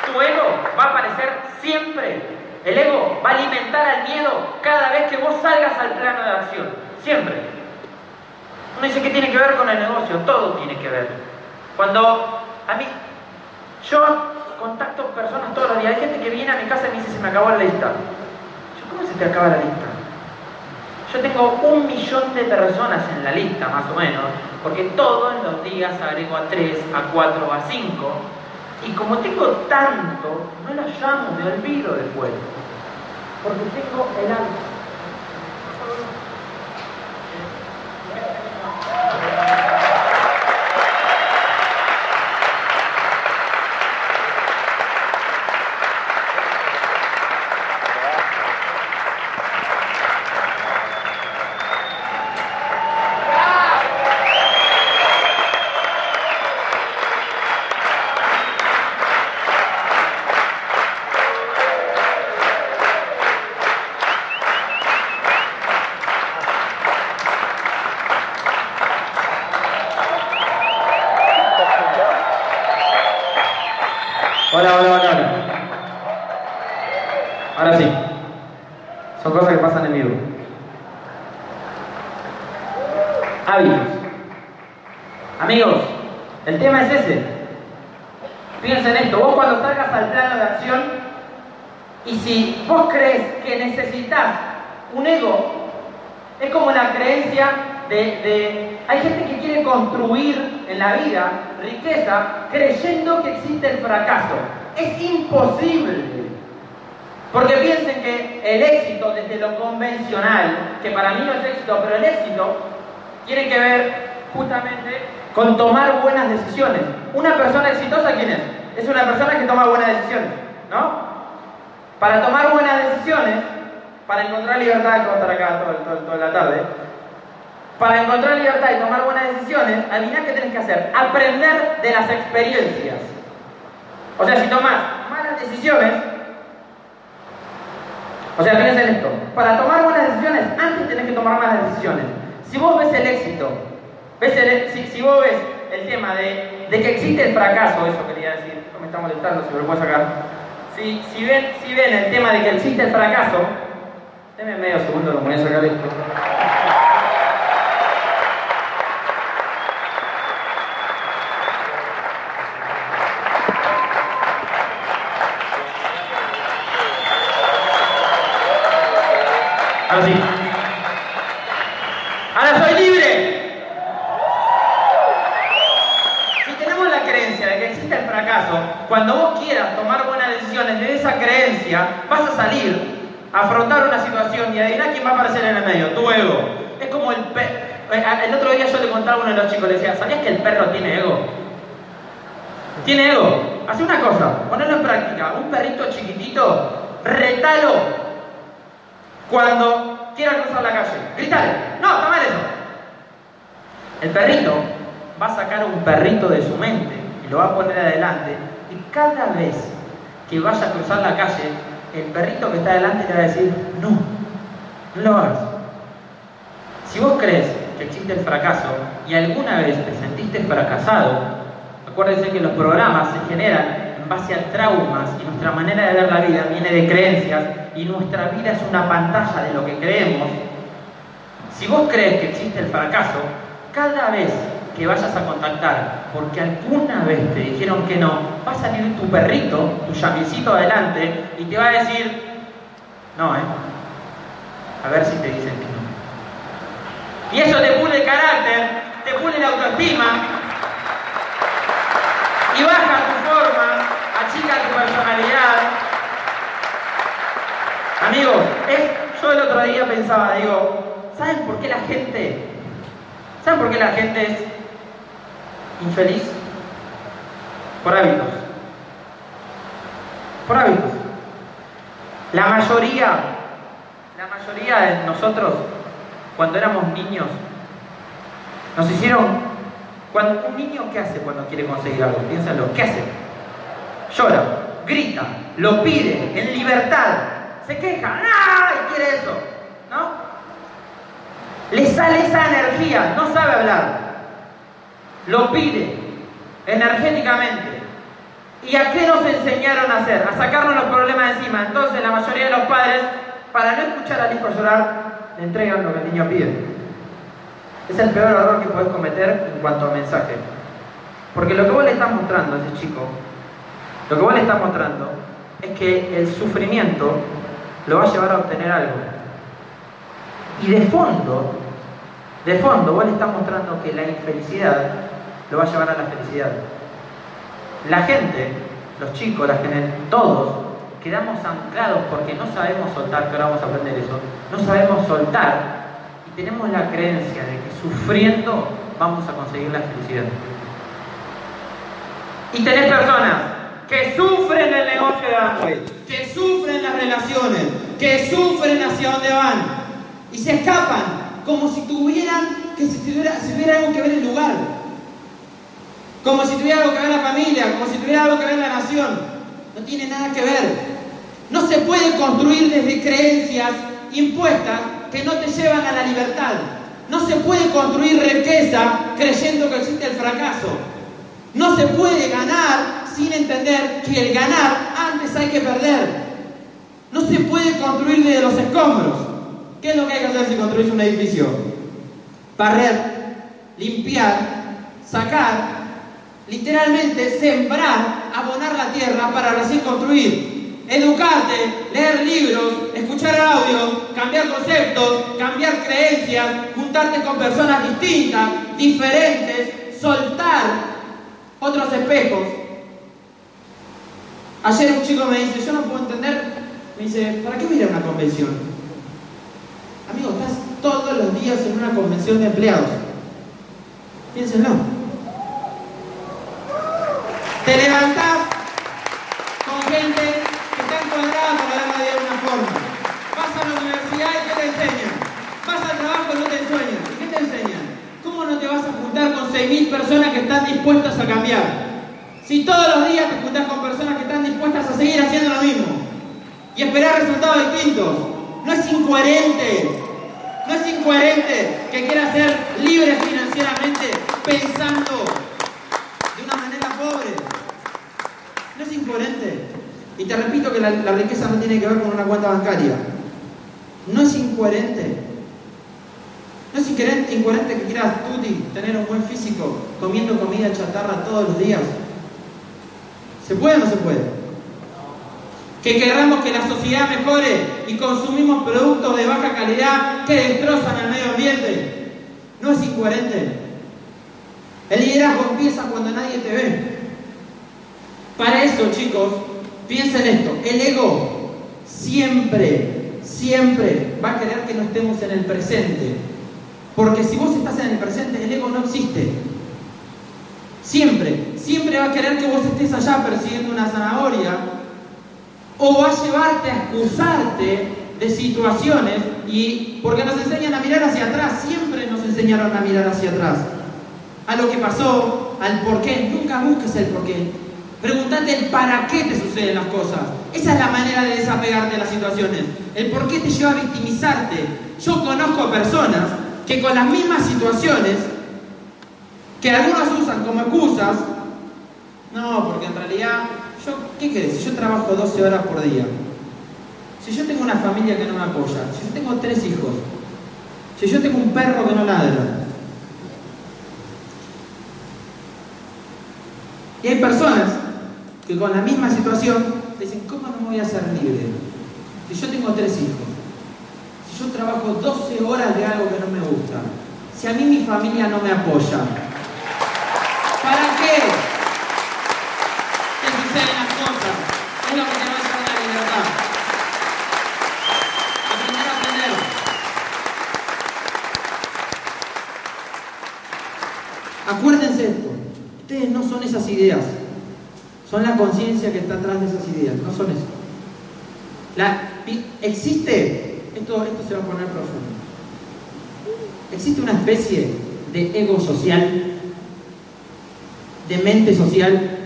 Tu ego va a aparecer siempre el ego va a alimentar al miedo cada vez que vos salgas al plano de acción. Siempre. Uno dice que tiene que ver con el negocio. Todo tiene que ver. Cuando a mí, yo contacto personas todos los días. Hay gente que viene a mi casa y me dice, se me acabó la lista. Yo, ¿cómo se te acaba la lista? Yo tengo un millón de personas en la lista, más o menos, porque todos los días agrego a tres, a cuatro, a cinco. Y como tengo tanto, no la llamo, me olvido después. Porque tengo el alma. Hola, hola, hola, hola. Ahora sí. Son cosas que pasan en vivo. Hábitos. Amigos, el tema es ese. Piensa en esto, vos cuando salgas al plano de acción y si vos crees que necesitas un ego, es como la creencia de, Hay gente que quiere construir en la vida riqueza creyendo que existe el fracaso. Es imposible. Porque piensen que el éxito desde lo convencional, que para mí no es éxito, pero el éxito tiene que ver justamente con tomar buenas decisiones. Una persona exitosa, ¿quién es? Es una persona que toma buenas decisiones, ¿no? Para tomar buenas decisiones, para encontrar libertad, que va a estar acá toda la tarde, para encontrar libertad y tomar buenas decisiones, adivina qué tienes que hacer. Aprender de las experiencias. O sea, si tomas malas decisiones, o sea, piensa en esto. Para tomar buenas decisiones, antes tienes que tomar malas decisiones. Si vos ves el éxito, ves si, vos ves el tema de, que existe el fracaso, eso quería decir, no me está molestando, si me lo puedo sacar. Si, si, ven, si ven el tema de que existe el fracaso, denme medio segundo, lo voy a sacar esto. Ahora sí. Ahora soy libre. Si tenemos la creencia de que existe el fracaso, cuando vos quieras tomar buenas decisiones de esa creencia, vas a salir a afrontar una situación y adivina quién va a aparecer en el medio, tu ego. Es como el perro. Eh, el otro día yo le contaba a uno de los chicos, le decía, ¿sabías que el perro tiene ego? Tiene ego. Hace una cosa, ponerlo en práctica. Un perrito chiquitito, retalo cuando quiera cruzar la calle. Grítale, no, está eso. El perrito va a sacar un perrito de su mente y lo va a poner adelante y cada vez que vaya a cruzar la calle, el perrito que está adelante le va a decir, no, no lo hagas. Si vos crees que existe el fracaso y alguna vez te sentiste fracasado, acuérdense que los programas se generan base a traumas y nuestra manera de ver la vida viene de creencias y nuestra vida es una pantalla de lo que creemos, si vos crees que existe el fracaso, cada vez que vayas a contactar porque alguna vez te dijeron que no, va a salir tu perrito, tu llavecito adelante y te va a decir, no, ¿eh? A ver si te dicen que no. Y eso te pule el carácter, te pule la autoestima y baja tu forma achica tu personalidad. Amigos, yo el otro día pensaba, digo, ¿saben por qué la gente, ¿saben por qué la gente es infeliz? Por hábitos. Por hábitos. La mayoría, la mayoría de nosotros, cuando éramos niños, nos hicieron. Cuando, un niño, ¿qué hace cuando quiere conseguir algo? Piénsalo, ¿qué hace? llora, grita, lo pide en libertad, se queja, ¡ah! y quiere eso, ¿no? Le sale esa energía, no sabe hablar, lo pide energéticamente. ¿Y a qué nos enseñaron a hacer? A sacarnos los problemas encima. Entonces la mayoría de los padres, para no escuchar al hijo llorar, entregan lo que el niño pide. Es el peor error que puedes cometer en cuanto a mensaje. Porque lo que vos le estás mostrando a ese chico lo que vos le estás mostrando es que el sufrimiento lo va a llevar a obtener algo. Y de fondo, de fondo, vos le estás mostrando que la infelicidad lo va a llevar a la felicidad. La gente, los chicos, la gente, todos, quedamos anclados porque no sabemos soltar, que ahora vamos a aprender eso, no sabemos soltar y tenemos la creencia de que sufriendo vamos a conseguir la felicidad. Y tenés personas que sufren el negocio de Amway, que sufren las relaciones, que sufren hacia dónde van y se escapan como si tuvieran que si tuviera, algo que ver el lugar, como si tuviera algo que ver la familia, como si tuviera algo que ver la nación. No tiene nada que ver. No se puede construir desde creencias impuestas que no te llevan a la libertad. No se puede construir riqueza creyendo que existe el fracaso. No se puede ganar sin entender que el ganar antes hay que perder. No se puede construir desde los escombros. ¿Qué es lo que hay que hacer si construís un edificio? Barrer, limpiar, sacar literalmente sembrar, abonar la tierra para recién construir. Educarte, leer libros, escuchar audios, cambiar conceptos, cambiar creencias, juntarte con personas distintas, diferentes, soltar otros espejos. Ayer un chico me dice, yo no puedo entender, me dice, ¿para qué voy a ir a una convención? Amigo, estás todos los días en una convención de empleados. Piénsenlo. Te levantás con gente que está encuadrada para la vida de una forma. Vas a la universidad y ¿qué te enseñan? Vas al trabajo y no te enseñan. ¿Y qué te enseñan? ¿Cómo no te vas a juntar con 6.000 personas que están dispuestas a cambiar? Si todos los días te juntas con personas que están dispuestas a seguir haciendo lo mismo y esperar resultados distintos, no es incoherente. No es incoherente que quieras ser libre financieramente pensando de una manera pobre. ¿No es incoherente? Y te repito que la, riqueza no tiene que ver con una cuenta bancaria. No es incoherente. No es incoherente, que quieras tuti, tener un buen físico, comiendo comida chatarra todos los días. ¿Se puede o no se puede? Que querramos que la sociedad mejore y consumimos productos de baja calidad que destrozan el medio ambiente. ¿No es incoherente? El liderazgo empieza cuando nadie te ve. Para eso, chicos, piensen esto, el ego siempre, siempre va a querer que no estemos en el presente. Porque si vos estás en el presente, el ego no existe. Siempre, siempre va a querer que vos estés allá persiguiendo una zanahoria o va a llevarte a excusarte de situaciones y porque nos enseñan a mirar hacia atrás, siempre nos enseñaron a mirar hacia atrás, a lo que pasó, al por qué, nunca busques el por qué, Pregúntate el para qué te suceden las cosas. Esa es la manera de desapegarte de las situaciones. El por qué te lleva a victimizarte. Yo conozco personas que con las mismas situaciones, que algunos usan como excusas, no, porque en realidad, yo, ¿qué querés? Si yo trabajo 12 horas por día, si yo tengo una familia que no me apoya, si yo tengo tres hijos, si yo tengo un perro que no ladra, y hay personas que con la misma situación dicen, ¿cómo no me voy a hacer libre? Si yo tengo tres hijos, si yo trabajo 12 horas de algo que no me gusta, si a mí mi familia no me apoya, ¿para qué? ¿Qué suceden las cosas? Es lo que te va a llevar la libertad. Aprender a aprender. Acuérdense esto, ustedes no son esas ideas. Son la conciencia que está atrás de esas ideas, no son eso. Existe, esto, esto se va a poner profundo, existe una especie de ego social, de mente social,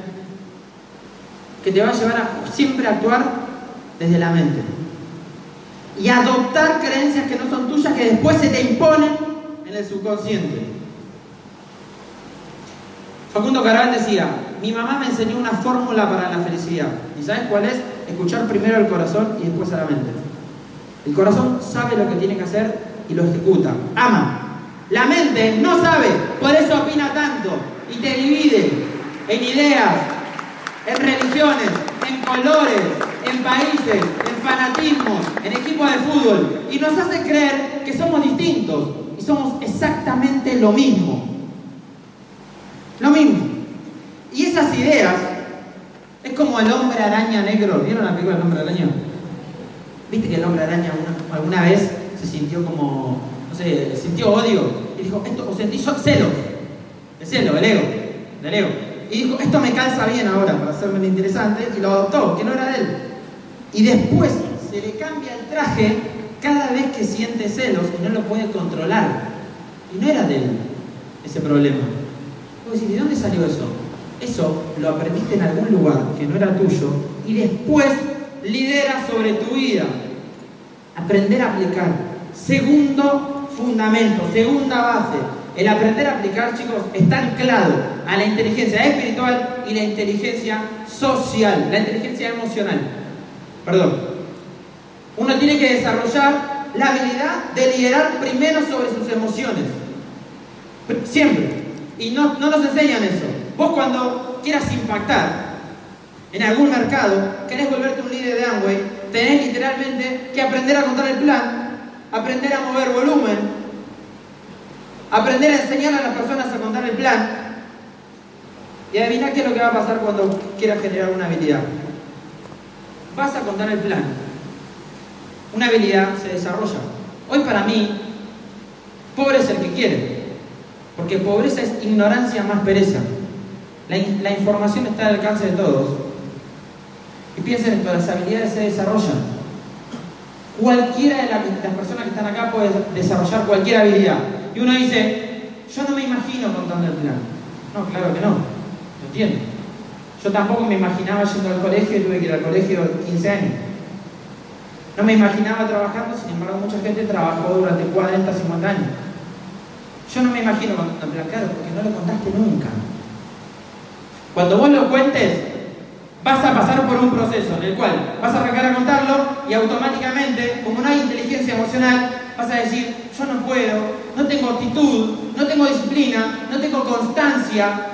que te va a llevar a siempre actuar desde la mente y adoptar creencias que no son tuyas que después se te imponen en el subconsciente. Facundo Carabal decía, mi mamá me enseñó una fórmula para la felicidad. ¿Y sabes cuál es? Escuchar primero el corazón y después a la mente. El corazón sabe lo que tiene que hacer y lo ejecuta. Ama. La mente no sabe, por eso opina tanto y te divide en ideas, en religiones, en colores, en países, en fanatismos, en equipos de fútbol y nos hace creer que somos distintos y somos exactamente lo mismo. Lo mismo. Y esas ideas es como el hombre araña negro. ¿Vieron la película del hombre araña? ¿Viste que el hombre araña alguna vez se sintió como, no sé, sintió odio? Y dijo, esto, o sentí celos. El celo, el ego, del ego. Y dijo, esto me calza bien ahora para hacerme interesante. Y lo adoptó, que no era de él. Y después se le cambia el traje cada vez que siente celos y no lo puede controlar. Y no era de él ese problema. ¿de dónde salió eso? Eso lo aprendiste en algún lugar que no era tuyo y después lidera sobre tu vida. Aprender a aplicar. Segundo fundamento, segunda base. El aprender a aplicar, chicos, está anclado a la inteligencia espiritual y la inteligencia social, la inteligencia emocional. Perdón. Uno tiene que desarrollar la habilidad de liderar primero sobre sus emociones. Siempre. Y no, no nos enseñan eso. Vos cuando quieras impactar en algún mercado, querés volverte un líder de Amway, tenés literalmente que aprender a contar el plan, aprender a mover volumen, aprender a enseñar a las personas a contar el plan. Y adivina qué es lo que va a pasar cuando quieras generar una habilidad. Vas a contar el plan. Una habilidad se desarrolla. Hoy para mí, pobre es el que quiere. Porque pobreza es ignorancia más pereza. La, información está al alcance de todos. Y piensen esto, las habilidades se desarrollan. Cualquiera de las, personas que están acá puede desarrollar cualquier habilidad. Y uno dice, yo no me imagino contando el plan. No, claro que no. Lo entiendo. Yo tampoco me imaginaba yendo al colegio y tuve que ir al colegio 15 años. No me imaginaba trabajando, sin embargo mucha gente trabajó durante 40, 50 años. Yo no me imagino contando el plan, claro, porque no lo contaste nunca. Cuando vos lo cuentes, vas a pasar por un proceso en el cual vas a arrancar a contarlo y automáticamente, como no hay inteligencia emocional, vas a decir, yo no puedo, no tengo actitud, no tengo disciplina, no tengo constancia,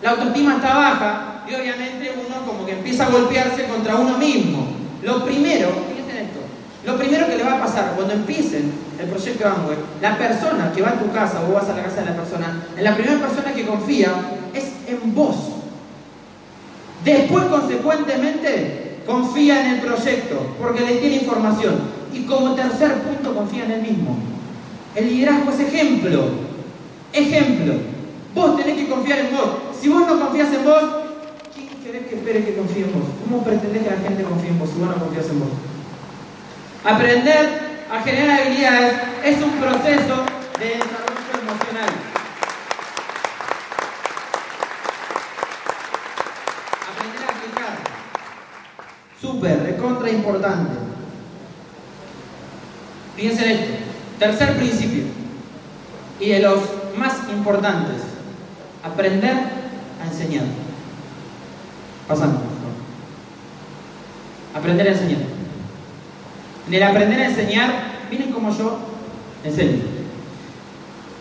la autoestima está baja y obviamente uno como que empieza a golpearse contra uno mismo. Lo primero, fíjense esto, lo primero que le va a pasar cuando empiecen el proyecto Amway, la persona que va a tu casa o vas a la casa de la persona, en la primera persona que confía es en vos Después, consecuentemente, confía en el proyecto porque le tiene información. Y como tercer punto, confía en él mismo. El liderazgo es ejemplo. Ejemplo. Vos tenés que confiar en vos. Si vos no confías en vos, ¿quién querés que espere que confíe en vos? ¿Cómo pretendés que la gente confíe en vos si vos no confías en vos? Aprender a generar habilidades es un proceso de desarrollo emocional. Súper, recontra importante. Fíjense en esto. Tercer principio. Y de los más importantes. Aprender a enseñar. Pasando, por favor. Aprender a enseñar. En el aprender a enseñar, miren como yo enseño.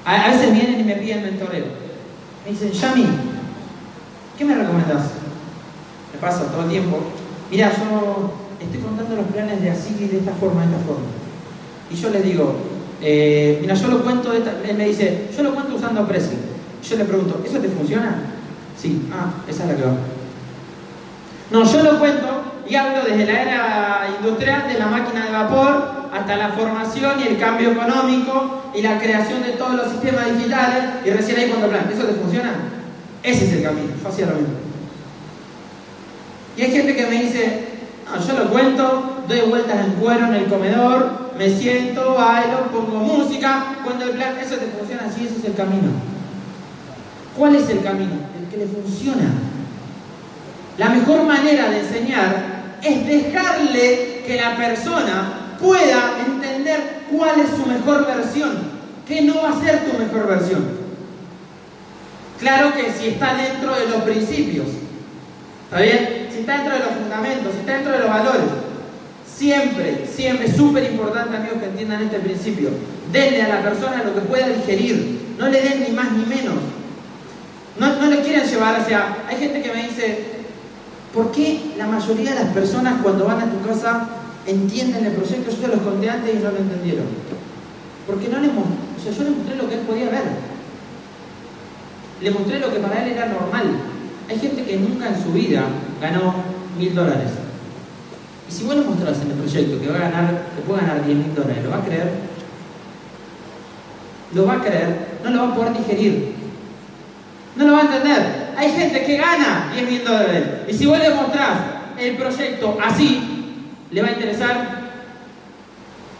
A, veces vienen y me piden mentoreo. Me dicen, Yami, ¿qué me recomendás? Me pasa todo el tiempo mira, yo estoy contando los planes de así, y de esta forma, de esta forma. Y yo les digo, eh, mira, yo lo cuento, esta, él me dice, yo lo cuento usando Prezi. Yo le pregunto, ¿eso te funciona? Sí, ah, esa es la que va. No, yo lo cuento y hablo desde la era industrial, de la máquina de vapor, hasta la formación y el cambio económico y la creación de todos los sistemas digitales y recién ahí cuando plan, ¿eso te funciona? Ese es el camino, yo hacía lo mismo. Y hay gente que me dice, no, yo lo cuento, doy vueltas en cuero en el comedor, me siento, bailo, pongo música, cuando el plan, eso te funciona así, ese es el camino. ¿Cuál es el camino? El que le funciona. La mejor manera de enseñar es dejarle que la persona pueda entender cuál es su mejor versión, que no va a ser tu mejor versión. Claro que si está dentro de los principios. ¿Está bien? si está dentro de los fundamentos, si está dentro de los valores. Siempre, siempre, súper importante amigos que entiendan este principio. Denle a la persona lo que pueda digerir. No le den ni más ni menos. No, no le quieren llevar hacia... Hay gente que me dice, ¿por qué la mayoría de las personas cuando van a tu casa entienden el proyecto? Yo te los conté antes y no lo entendieron. Porque no le o sea, yo le mostré lo que él podía ver. Le mostré lo que para él era normal. Hay gente que nunca en su vida ganó mil dólares. Y si vos le mostrás en el proyecto que va a ganar, que puede ganar 10 mil dólares, ¿lo va a creer? Lo va a creer, no lo va a poder digerir. No lo va a entender. Hay gente que gana 10 mil dólares. Y si vos le mostrás el proyecto así, ¿le va a interesar?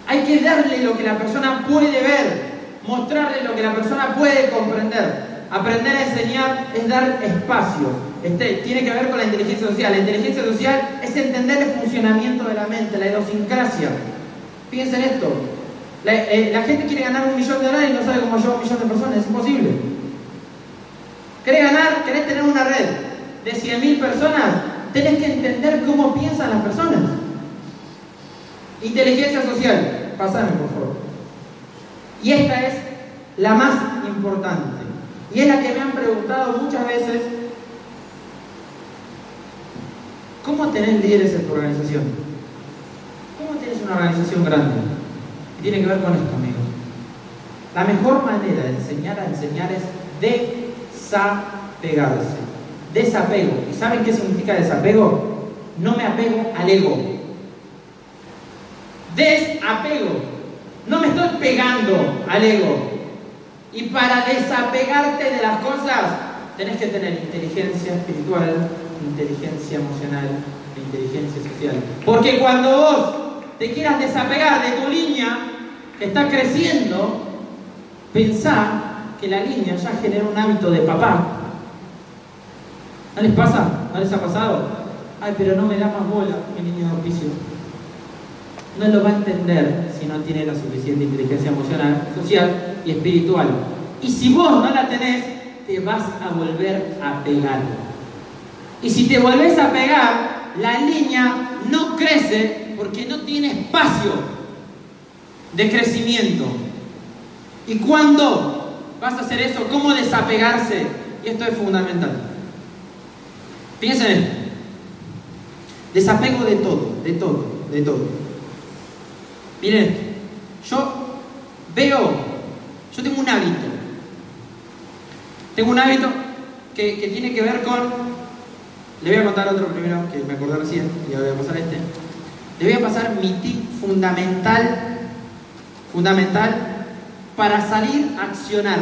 Hay que darle lo que la persona puede ver, mostrarle lo que la persona puede comprender. Aprender a enseñar es dar espacio. Este, tiene que ver con la inteligencia social. La inteligencia social es entender el funcionamiento de la mente, la idiosincrasia. Piensen esto. Eh, la, gente quiere ganar un millón de dólares y no sabe cómo llevar un millón de personas. Es imposible. ¿Querés ganar? ¿Querés tener una red de 100.000 personas? Tenés que entender cómo piensan las personas. Inteligencia social. Pasame, por favor. Y esta es la más importante. Y es la que me han preguntado muchas veces ¿Cómo tenés líderes en tu organización? ¿Cómo tienes una organización grande? Tiene que ver con esto, amigos. La mejor manera de enseñar a enseñar es desapegarse. Desapego. ¿Y saben qué significa desapego? No me apego al ego. Desapego. No me estoy pegando al ego. Y para desapegarte de las cosas, tenés que tener inteligencia espiritual, inteligencia emocional e inteligencia social. Porque cuando vos te quieras desapegar de tu línea que está creciendo, pensá que la línea ya genera un hábito de papá. ¿No les pasa? ¿No les ha pasado? Ay, pero no me da más bola mi niño de auspicio. No lo va a entender si no tiene la suficiente inteligencia emocional, social y espiritual. Y si vos no la tenés, te vas a volver a pegar. Y si te volvés a pegar, la línea no crece porque no tiene espacio de crecimiento. ¿Y cuándo vas a hacer eso? ¿Cómo desapegarse? Y esto es fundamental. Piensen en esto. Desapego de todo, de todo, de todo. Miren. Yo veo, yo tengo un hábito. Tengo un hábito que tiene que ver con le voy a contar otro primero que me acordé recién, y ahora voy a pasar este. Le voy a pasar mi tip fundamental, fundamental para salir a accionar,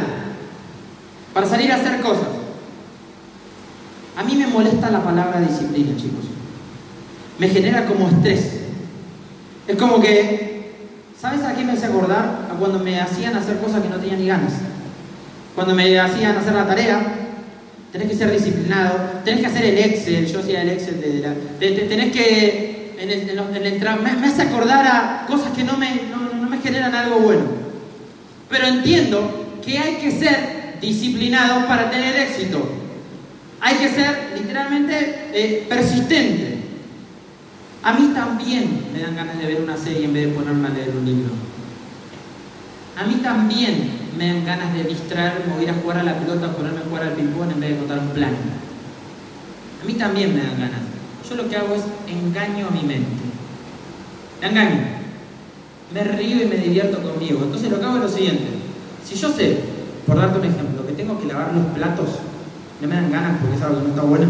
para salir a hacer cosas. A mí me molesta la palabra disciplina, chicos. Me genera como estrés. Es como que, ¿sabes a qué me hace acordar? A cuando me hacían hacer cosas que no tenía ni ganas. Cuando me hacían hacer la tarea, tenés que ser disciplinado, tenés que hacer el Excel, yo hacía el Excel de la... tenés que... En el, en me, hace acordar a cosas que no me, no, me generan algo bueno. Pero entiendo que hay que ser disciplinado para tener éxito. Hay que ser literalmente eh, persistente. A mí también me dan ganas de ver una serie en vez de ponerme a leer un libro. A mí también me dan ganas de distraerme o ir a jugar a la pelota, ponerme a jugar al ping-pong en vez de contar un plan. A mí también me dan ganas. Yo lo que hago es engaño a mi mente. Me engaño. Me río y me divierto conmigo. Entonces lo que hago es lo siguiente. Si yo sé, por darte un ejemplo, que tengo que lavar los platos, no me dan ganas porque es algo que no está bueno.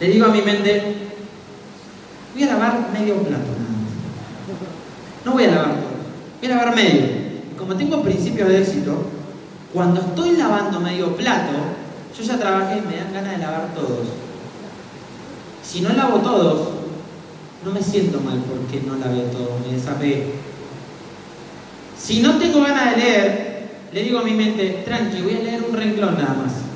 Le digo a mi mente, voy a lavar medio plato No voy a lavar todo, voy a lavar medio como tengo principios de éxito, cuando estoy lavando medio plato, yo ya trabajé y me dan ganas de lavar todos. Si no lavo todos, no me siento mal porque no lavé todo, me desapegué. Si no tengo ganas de leer, le digo a mi mente, tranqui, voy a leer un renglón nada más.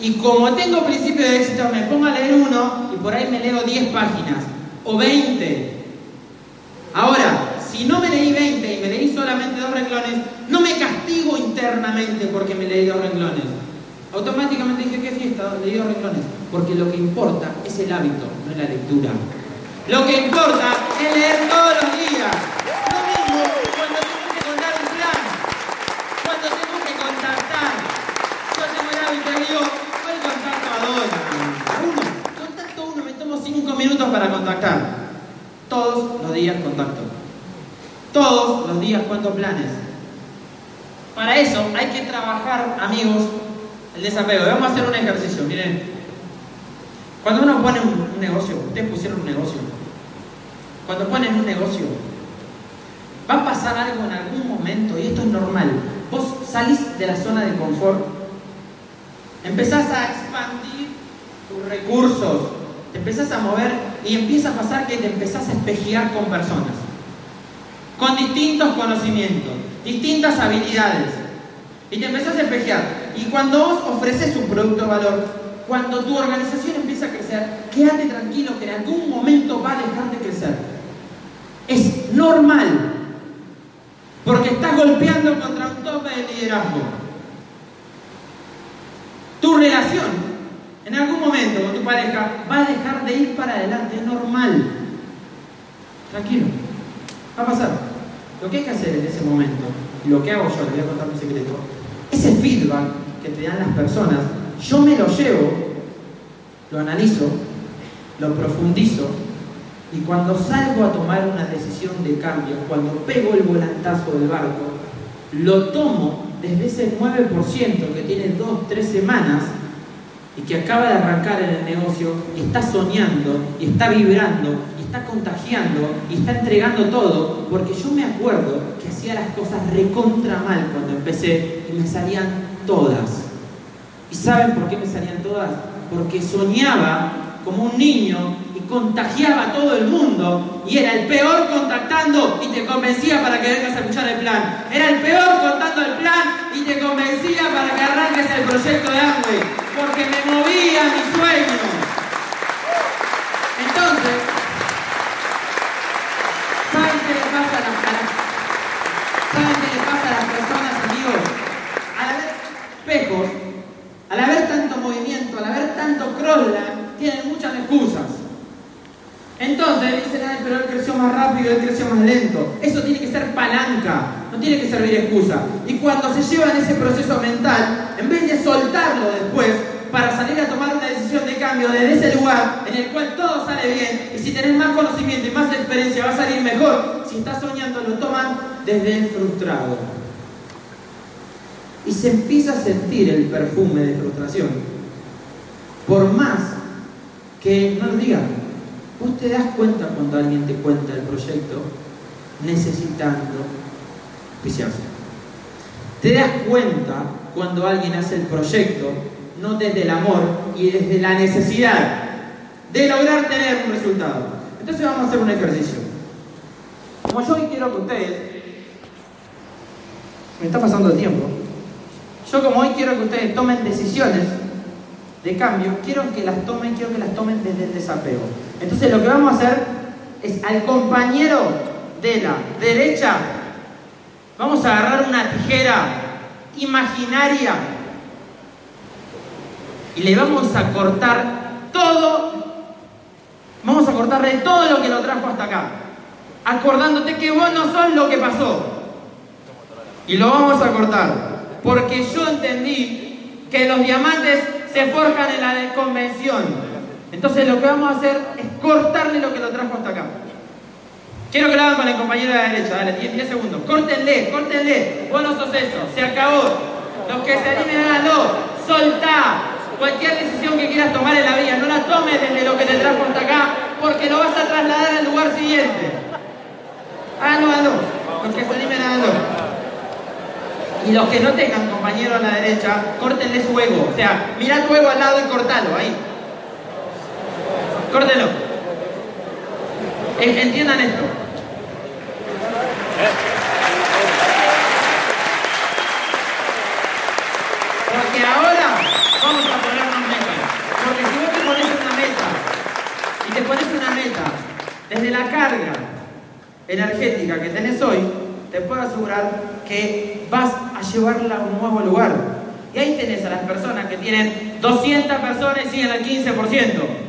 Y como tengo principio de éxito, me pongo a leer uno y por ahí me leo 10 páginas o 20. Ahora, si no me leí 20 y me leí solamente dos renglones, no me castigo internamente porque me leí dos renglones. Automáticamente dije, ¿qué fiesta? Leí dos renglones. Porque lo que importa es el hábito, no es la lectura. Lo que importa es leer todos los días tengo que contar un plan, cuando tengo que contactar. Yo tengo el hábito de digo, hoy contacto a dos, a uno. Contacto a uno, me tomo cinco minutos para contactar. Todos los días contacto. Todos los días cuento planes. Para eso hay que trabajar, amigos, el desapego. Vamos a hacer un ejercicio, miren. Cuando uno pone un, negocio, ustedes pusieron un negocio. Cuando ponen un negocio, va a pasar algo en algún momento, y esto es normal. Vos salís de la zona de confort, empezás a expandir tus recursos, te empezás a mover y empieza a pasar que te empezás a espejear con personas con distintos conocimientos, distintas habilidades. Y te empezás a espejear. Y cuando vos ofreces un producto de valor, cuando tu organización empieza a crecer, quédate tranquilo que en algún momento va a dejar de crecer. Es normal. Porque estás golpeando contra un tope de liderazgo. Tu relación en algún momento con tu va a dejar de ir para adelante, es normal. Tranquilo, va a pasar. Lo que hay que hacer en ese momento, y lo que hago yo, les voy a contar un secreto, ese feedback que te dan las personas, yo me lo llevo lo analizo, lo profundizo y cuando salgo a tomar una decisión de cambio, cuando pego el volantazo del barco, lo tomo desde ese 9% que tiene dos, tres semanas y que acaba de arrancar en el negocio está soñando y está vibrando y está contagiando y está entregando todo, porque yo me acuerdo que hacía las cosas recontra mal cuando empecé y me salían todas. ¿Y saben por qué me salían todas? Porque soñaba como un niño y contagiaba a todo el mundo y era el peor contactando y te convencía para que vengas a escuchar el plan. Era el peor contando el plan te convencía para que arranques el proyecto de Amway porque me movía mi sueño. Entonces, ¿saben qué le pasa a las, ¿saben qué le pasa a las personas, amigos? Al haber espejos, al haber tanto movimiento, al haber tanto crossland, tienen muchas excusas. Entonces dicen, ay, pero él creció más rápido, él creció más lento. Eso tiene que ser palanca, no tiene que servir excusa. Y cuando se llevan ese proceso mental, en vez de soltarlo después, para salir a tomar una decisión de cambio desde ese lugar en el cual todo sale bien, y si tenés más conocimiento y más experiencia va a salir mejor, si estás soñando lo toman desde el frustrado. Y se empieza a sentir el perfume de frustración. Por más que no lo digan, vos te das cuenta cuando alguien te cuenta el proyecto necesitando viciarse. Te das cuenta cuando alguien hace el proyecto no desde el amor y desde la necesidad de lograr tener un resultado. Entonces vamos a hacer un ejercicio. Como yo hoy quiero que ustedes, me está pasando el tiempo, yo como hoy quiero que ustedes tomen decisiones de cambio, quiero que las tomen, quiero que las tomen desde el desapego. Entonces lo que vamos a hacer es al compañero de la derecha, vamos a agarrar una tijera imaginaria y le vamos a cortar todo, vamos a cortarle todo lo que lo trajo hasta acá, acordándote que vos no sos lo que pasó. Y lo vamos a cortar, porque yo entendí que los diamantes se forjan en la desconvención. Entonces lo que vamos a hacer es cortarle lo que lo trajo hasta acá. Quiero que lo hagan con el compañero de la derecha, dale, 10, segundos. Córtenle, córtenle. Vos no sos eso, se acabó. Los que se animen, háganlo. Soltá. Cualquier decisión que quieras tomar en la vida, no la tomes desde lo que te trajo hasta acá, porque lo vas a trasladar al lugar siguiente. Háganlo, háganlo. Los que se animen, háganlo. Y los que no tengan compañero a la derecha, córtenle su ego. O sea, mira tu ego al lado y cortalo, ahí. Córtelo. Entiendan esto. Porque ahora vamos a ponernos metas. Porque si vos te pones una meta y te pones una meta desde la carga energética que tenés hoy, te puedo asegurar que vas a llevarla a un nuevo lugar. Y ahí tenés a las personas que tienen 200 personas y siguen al 15%.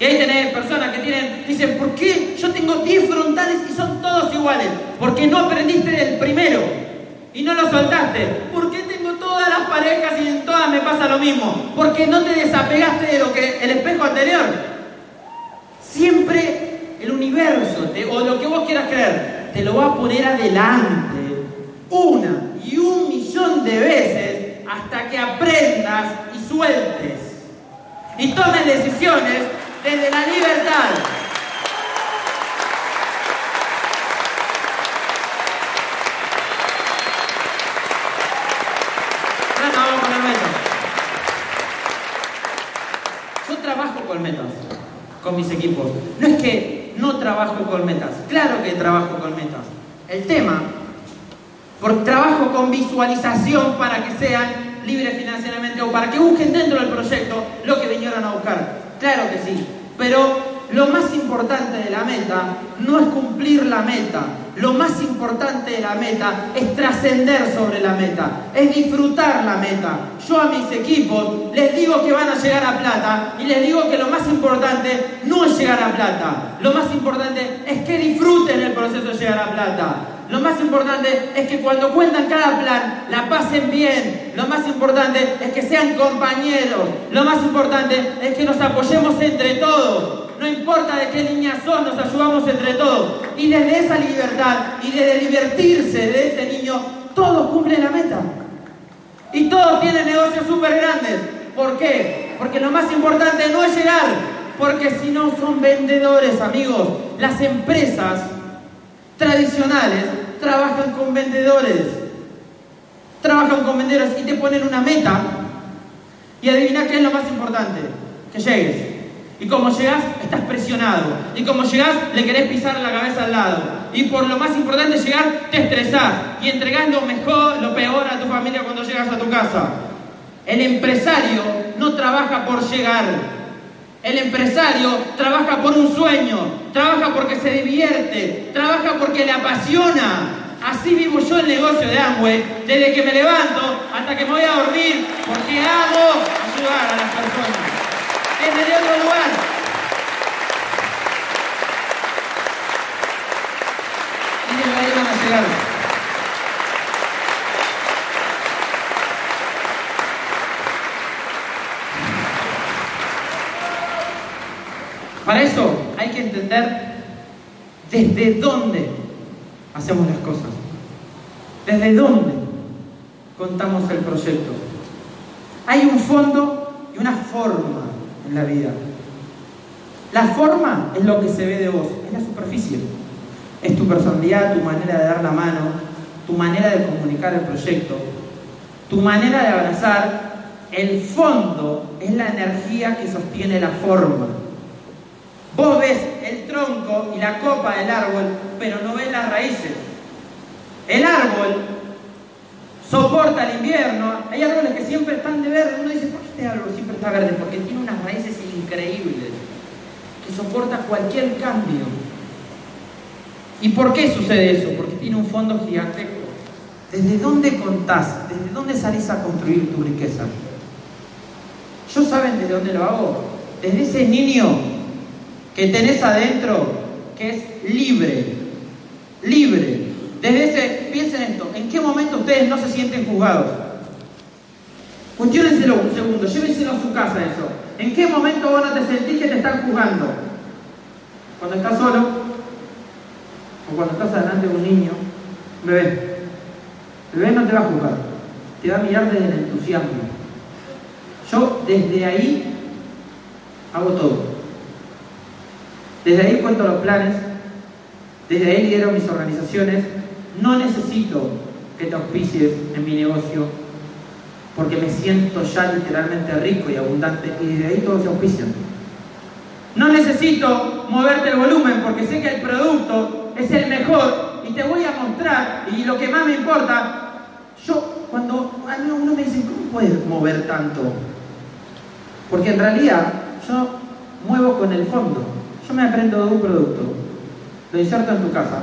Y ahí tenés personas que tienen, dicen, ¿por qué yo tengo 10 frontales y son todos iguales? Porque no aprendiste del primero y no lo soltaste. ¿Por qué tengo todas las parejas y en todas me pasa lo mismo? Porque no te desapegaste de lo que el espejo anterior. Siempre el universo, o lo que vos quieras creer, te lo va a poner adelante una y un millón de veces hasta que aprendas y sueltes y tomes decisiones desde la libertad. vamos con. Yo trabajo con metas, con mis equipos. No es que no trabajo con metas, claro que trabajo con metas. El tema, por trabajo con visualización para que sean libres financieramente o para que busquen dentro del proyecto lo que vinieron a buscar. Claro que sí, pero lo más importante de la meta no es cumplir la meta, lo más importante de la meta es trascender sobre la meta, es disfrutar la meta. Yo a mis equipos les digo que van a llegar a plata y les digo que lo más importante no es llegar a plata, lo más importante es que disfruten el proceso de llegar a plata. Lo más importante es que cuando cuentan cada plan, la pasen bien. Lo más importante es que sean compañeros. Lo más importante es que nos apoyemos entre todos. No importa de qué línea son, nos ayudamos entre todos. Y desde esa libertad y desde divertirse de ese niño, todos cumplen la meta. Y todos tienen negocios súper grandes. ¿Por qué? Porque lo más importante no es llegar, porque si no son vendedores, amigos. Las empresas tradicionales trabajan con vendedores. Trabajan con vendedores y te ponen una meta. Y adivina qué es lo más importante, que llegues. Y como llegas, estás presionado. Y como llegas, le querés pisar la cabeza al lado. Y por lo más importante llegar, te estresás. Y entregás lo mejor, lo peor a tu familia cuando llegas a tu casa. El empresario no trabaja por llegar. El empresario trabaja por un sueño, trabaja porque se divierte, trabaja porque le apasiona. Así vivo yo el negocio de Amway, desde que me levanto hasta que me voy a dormir, porque amo ayudar a las personas. Desde otro lugar. Para eso hay que entender desde dónde hacemos las cosas. Desde dónde contamos el proyecto. Hay un fondo y una forma en la vida. La forma es lo que se ve de vos, es la superficie. Es tu personalidad, tu manera de dar la mano, tu manera de comunicar el proyecto, tu manera de abrazar. El fondo es la energía que sostiene la forma. Vos ves el tronco y la copa del árbol, pero no ves las raíces. El árbol soporta el invierno. Hay árboles que siempre están de verde. Uno dice, ¿por qué este árbol siempre está verde? Porque tiene unas raíces increíbles que soporta cualquier cambio. ¿Y por qué sucede eso? Porque tiene un fondo gigantesco. ¿Desde dónde contás? ¿Desde dónde salís a construir tu riqueza? ¿Yo saben desde dónde lo hago? Desde ese niño que tenés adentro, que es libre, libre. Desde ese, piensen esto, ¿en qué momento ustedes no se sienten juzgados? Cuestiónenselo un segundo, llévenselo a su casa eso. ¿En qué momento vos no te sentís que te están juzgando? Cuando estás solo, o cuando estás delante de un niño, bebé. Bebé no te va a juzgar, te va a mirar desde el entusiasmo. Yo desde ahí hago todo. Desde ahí cuento los planes, desde ahí lidero mis organizaciones. No necesito que te auspicies en mi negocio porque me siento ya literalmente rico y abundante y desde ahí todos se auspician. No necesito moverte el volumen porque sé que el producto es el mejor y te voy a mostrar y lo que más me importa, yo cuando uno me dice, ¿cómo puedes mover tanto? Porque en realidad yo muevo con el fondo. Yo me aprendo de un producto, lo inserto en tu casa,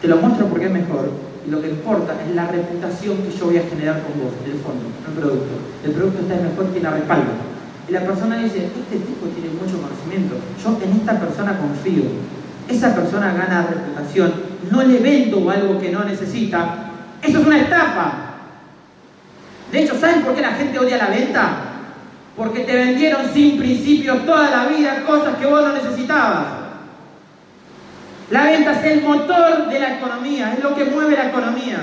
te lo muestro porque es mejor y lo que importa es la reputación que yo voy a generar con vos, del fondo, no el producto. El producto está mejor que la respaldo. Y la persona dice, este tipo tiene mucho conocimiento, yo en esta persona confío. Esa persona gana reputación, no le vendo algo que no necesita. Eso es una estafa. De hecho, ¿saben por qué la gente odia la venta? Porque te vendieron sin principios toda la vida cosas que vos no necesitabas. La venta es el motor de la economía, es lo que mueve la economía.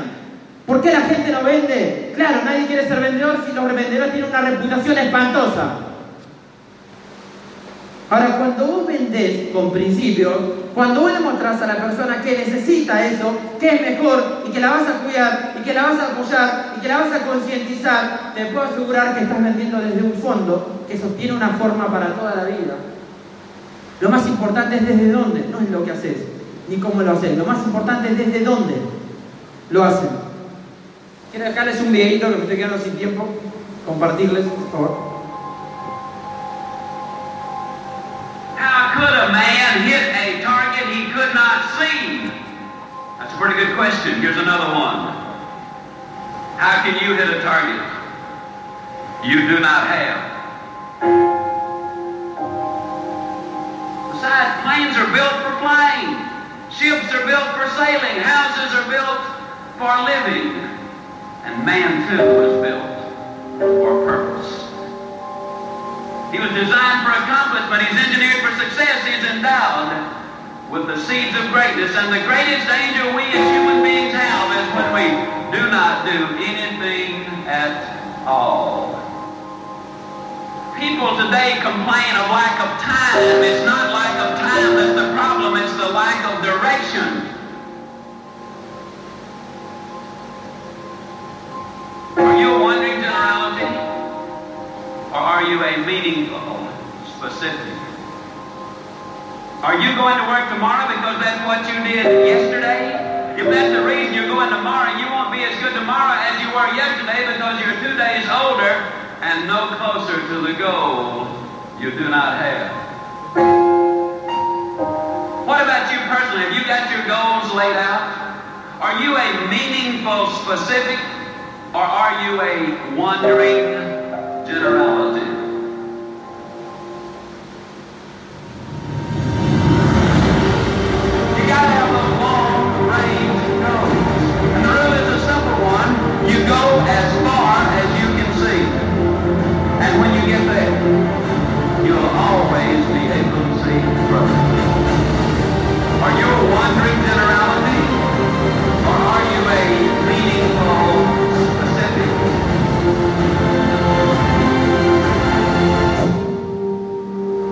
¿Por qué la gente no vende? Claro, nadie quiere ser vendedor si los vendedores tienen una reputación espantosa. Ahora, cuando vos vendés con principios, cuando vos le mostrás a la persona que necesita eso, que es mejor y que la vas a cuidar y que la vas a apoyar y que la vas a concientizar, te puedo asegurar que estás vendiendo desde un fondo que sostiene una forma para toda la vida. Lo más importante es desde dónde, no es lo que haces, ni cómo lo haces. Lo más importante es desde dónde lo hacen. Quiero dejarles un videito que me estoy quedando sin tiempo, compartirles, por favor. Could a man hit a target he could not see? That's a pretty good question. Here's another one. How can you hit a target you do not have? Besides, planes are built for flying. Ships are built for sailing. Houses are built for living. And man, too, was built for. He was designed for accomplishment. He's engineered for success. He's endowed with the seeds of greatness. And the greatest danger we as human beings have is when we do not do anything at all. People today complain of lack of time. It's not lack of time that's the problem, it's the lack of direction. Are you wandering? Or are you a meaningful, specific? Are you going to work tomorrow because that's what you did yesterday? If that's the reason you're going tomorrow, you won't be as good tomorrow as you were yesterday because you're two days older and no closer to the goal you do not have. What about you personally? Have you got your goals laid out? Are you a meaningful specific or are you a wandering generality?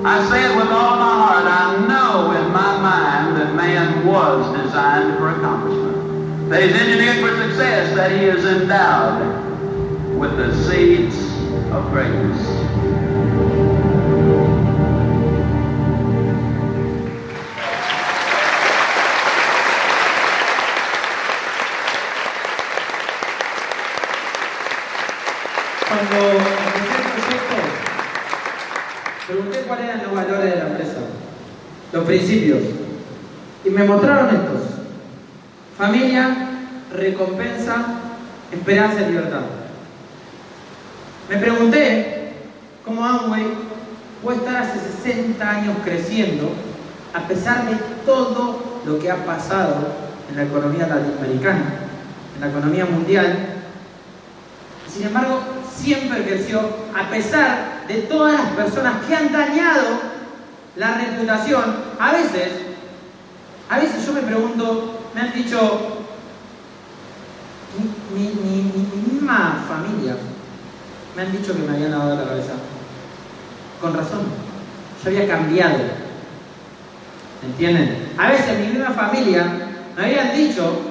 I say it with all my heart. I know in my mind that man was designed for accomplishment. That he's engineered for success. That he is endowed with the seeds of greatness. Cuando cuáles eran los valores de la empresa, los principios, y me mostraron estos. Familia, recompensa, esperanza y libertad. Me pregunté cómo Amway puede estar hace 60 años creciendo a pesar de todo lo que ha pasado en la economía latinoamericana, en la economía mundial, sin embargo, siempre creció a pesar de todas las personas que han dañado la reputación. A veces, a veces yo me pregunto, me han dicho, mi, mi- mi- mi- mi misma familia, me han dicho que me habían lavado la cabeza. Con razón, yo había cambiado. ¿Entienden? A veces mi misma familia me habían dicho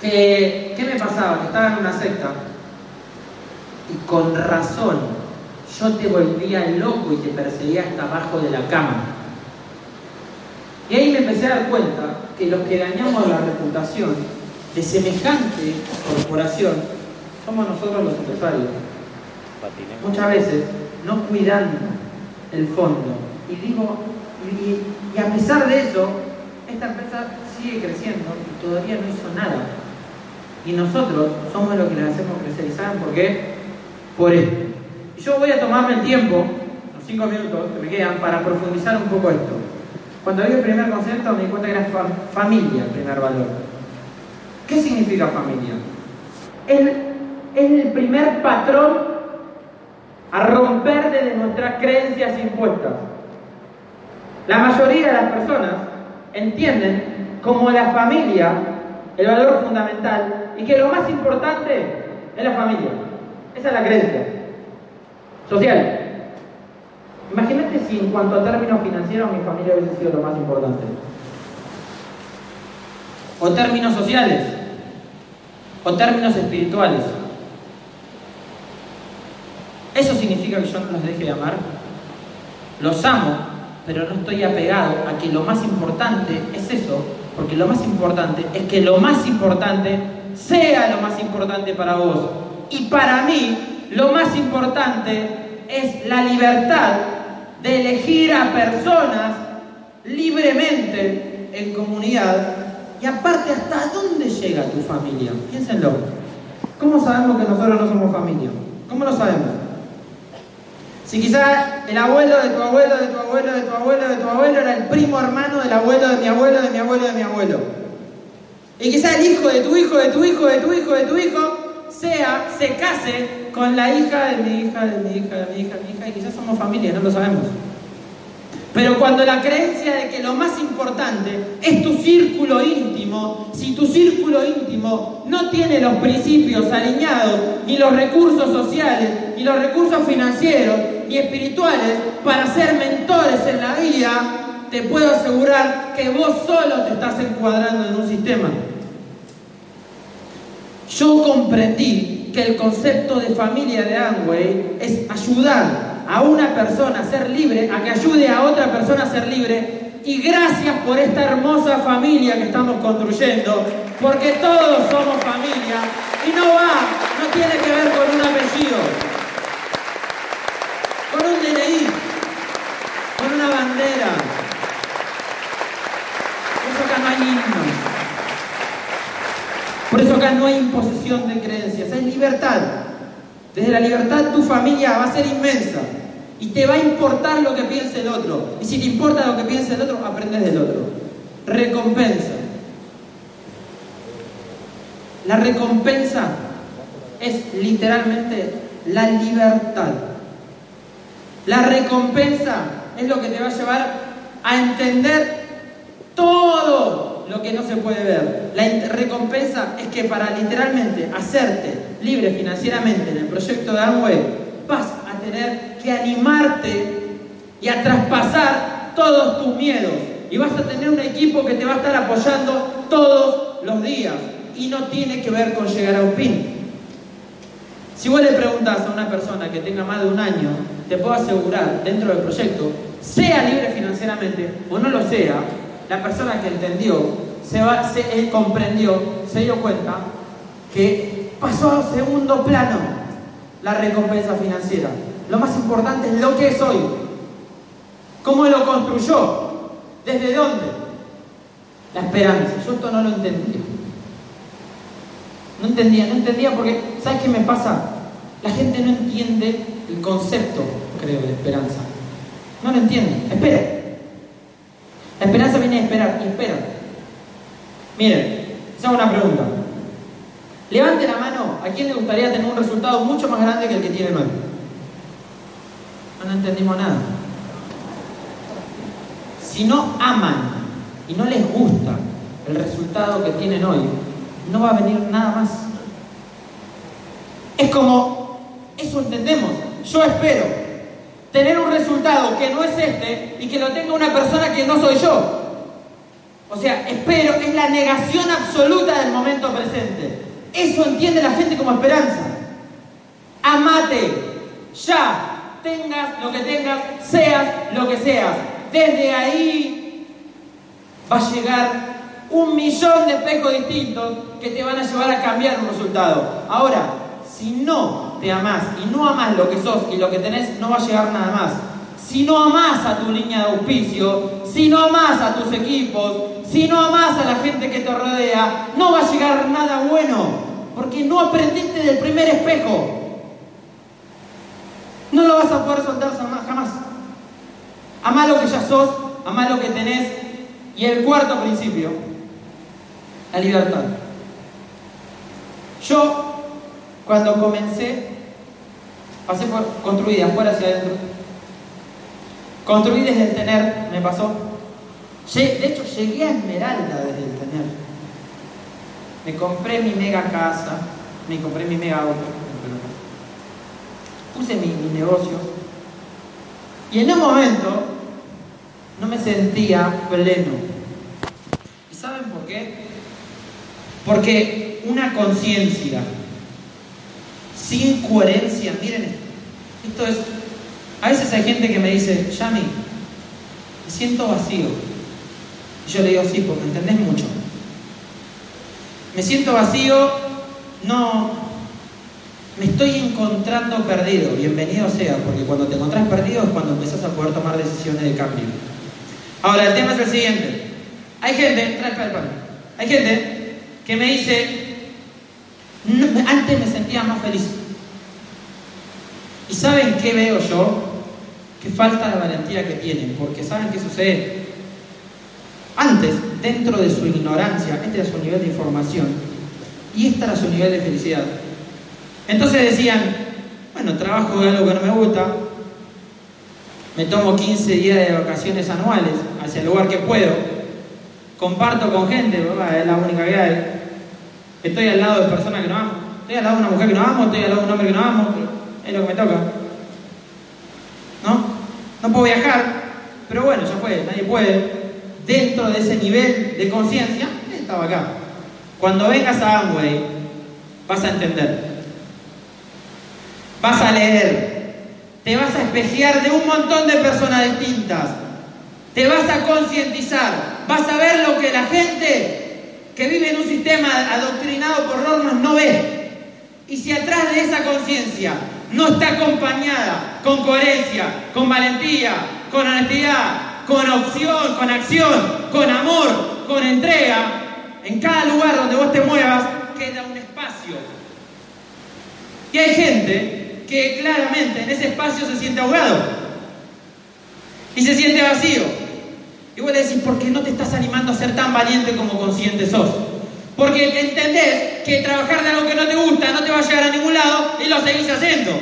que, ¿qué me pasaba? Que estaba en una secta. Y con razón, yo te volvía loco y te perseguía hasta abajo de la cama. Y ahí me empecé a dar cuenta que los que dañamos la reputación de semejante corporación somos nosotros los empresarios. Muchas veces no cuidando el fondo. Y digo, y, y a pesar de eso, esta empresa sigue creciendo y todavía no hizo nada. Y nosotros somos los que les hacemos crecer. ¿Y saben por qué? Por esto. Y yo voy a tomarme el tiempo, los cinco minutos que me quedan, para profundizar un poco esto. Cuando vi el primer concepto me di cuenta que era fa- familia el primer valor. ¿Qué significa familia? Es, es el primer patrón a romper desde nuestras creencias impuestas. La mayoría de las personas entienden como la familia el valor fundamental y que lo más importante es la familia. Esa es la creencia social. Imagínate si en cuanto a términos financieros mi familia hubiese sido lo más importante. O términos sociales. O términos espirituales. ¿Eso significa que yo no los deje de amar? Los amo, pero no estoy apegado a que lo más importante es eso, porque lo más importante es que lo más importante sea lo más importante para vos. Y para mí, lo más importante es la libertad de elegir a personas libremente en comunidad. Y aparte, ¿hasta dónde llega tu familia? Piénsenlo. ¿Cómo sabemos que nosotros no somos familia? ¿Cómo lo sabemos? Si quizá el abuelo de tu abuelo, de tu abuelo, de tu abuelo, de tu abuelo era el primo hermano del abuelo de mi abuelo, de mi abuelo, de mi abuelo. Y quizá el hijo de tu hijo, de tu hijo, de tu hijo, de tu hijo, sea, se case con la hija de mi hija, de mi hija, de mi hija, de mi hija, y quizás somos familia, no lo sabemos. Pero cuando la creencia de que lo más importante es tu círculo íntimo, si tu círculo íntimo no tiene los principios alineados, ni los recursos sociales, ni los recursos financieros, ni espirituales para ser mentores en la vida, te puedo asegurar que vos solo te estás encuadrando en un sistema. Yo comprendí que el concepto de familia de Amway es ayudar a una persona a ser libre, a que ayude a otra persona a ser libre. Y gracias por esta hermosa familia que estamos construyendo, porque todos somos familia y no va, no tiene que ver con un apellido, con un DNI, con una bandera. Eso acá no hay himnos. Por eso acá no hay imposición de creencias, hay libertad. Desde la libertad tu familia va a ser inmensa y te va a importar lo que piense el otro. Y si te importa lo que piense el otro, aprendes del otro. Recompensa. La recompensa es literalmente la libertad. La recompensa es lo que te va a llevar a entender todo lo que no se puede ver. La recompensa es que para literalmente hacerte libre financieramente en el proyecto de Amway, vas a tener que animarte y a traspasar todos tus miedos. Y vas a tener un equipo que te va a estar apoyando todos los días. Y no tiene que ver con llegar a un pin. Si vos le preguntas a una persona que tenga más de un año, te puedo asegurar, dentro del proyecto, sea libre financieramente o no lo sea, la persona que entendió, se, va, se comprendió, se dio cuenta que pasó a segundo plano la recompensa financiera. Lo más importante es lo que es hoy. ¿Cómo lo construyó? ¿Desde dónde? La esperanza. Yo esto no lo entendía. No entendía, no entendía porque, ¿sabes qué me pasa? La gente no entiende el concepto, creo, de esperanza. No lo entiende. Espera. La esperanza viene a esperar y espera. Miren, les hago una pregunta. Levante la mano a quién le gustaría tener un resultado mucho más grande que el que tiene hoy. No, no entendimos nada. Si no aman y no les gusta el resultado que tienen hoy, no va a venir nada más. Es como, eso entendemos. Yo espero tener un resultado que no es este y que lo tenga una persona que no soy yo. O sea, espero, es la negación absoluta del momento presente. Eso entiende la gente como esperanza. Amate, ya, tengas lo que tengas, seas lo que seas. Desde ahí va a llegar un millón de espejos distintos que te van a llevar a cambiar un resultado. Ahora, si no te amás y no amás lo que sos y lo que tenés, no va a llegar nada más. Si no amás a tu línea de auspicio, si no amás a tus equipos, si no amás a la gente que te rodea, no va a llegar nada bueno porque no aprendiste del primer espejo. No lo vas a poder soltar jamás. Amá lo que ya sos, amá lo que tenés. Y el cuarto principio, la libertad. Yo, cuando comencé, pasé por construir de afuera hacia adentro. Construí desde el tener, me pasó. De hecho, llegué a Esmeralda desde el tener me compré mi mega casa, me compré mi mega auto, puse mi, mi negocio y en un momento no me sentía pleno. ¿Y saben por qué? Porque una conciencia sin coherencia, miren, esto es, a veces hay gente que me dice, Yami, me siento vacío. Y yo le digo, sí, porque entendés mucho me siento vacío, no, me estoy encontrando perdido. Bienvenido sea, porque cuando te encontrás perdido es cuando empezás a poder tomar decisiones de cambio. Ahora, el tema es el siguiente. Hay gente, hay gente que me dice, antes me sentía más feliz. ¿Y saben qué veo yo? qué falta de valentía que tienen, porque ¿saben qué sucede? Antes, dentro de su ignorancia, este era su nivel de información y este era su nivel de felicidad. Entonces decían, bueno, trabajo de algo que no me gusta, me tomo 15 días de vacaciones anuales hacia el lugar que puedo, comparto con gente, es la única que hay, estoy al lado de personas que no amo, estoy al lado de una mujer que no amo, estoy al lado de un hombre que no amo, es lo que me toca. ¿No? No puedo viajar, pero bueno, ya fue, nadie puede. Dentro de ese nivel de conciencia, estaba acá. Cuando vengas a Amway, vas a entender. Vas a leer. Te vas a espejear de un montón de personas distintas. Te vas a concientizar. Vas a ver lo que la gente que vive en un sistema adoctrinado por normas no ve. Y si atrás de esa conciencia no está acompañada con coherencia, con valentía, con honestidad, con opción, con acción, con amor, con entrega, en cada lugar donde vos te muevas queda un espacio. Y hay gente que claramente en ese espacio se siente ahogado y se siente vacío. Y vos le decís, ¿por qué no te estás animando a ser tan valiente como consciente sos? Porque entendés que trabajar de algo que no te gusta no te va a llegar a ningún lado y lo seguís haciendo.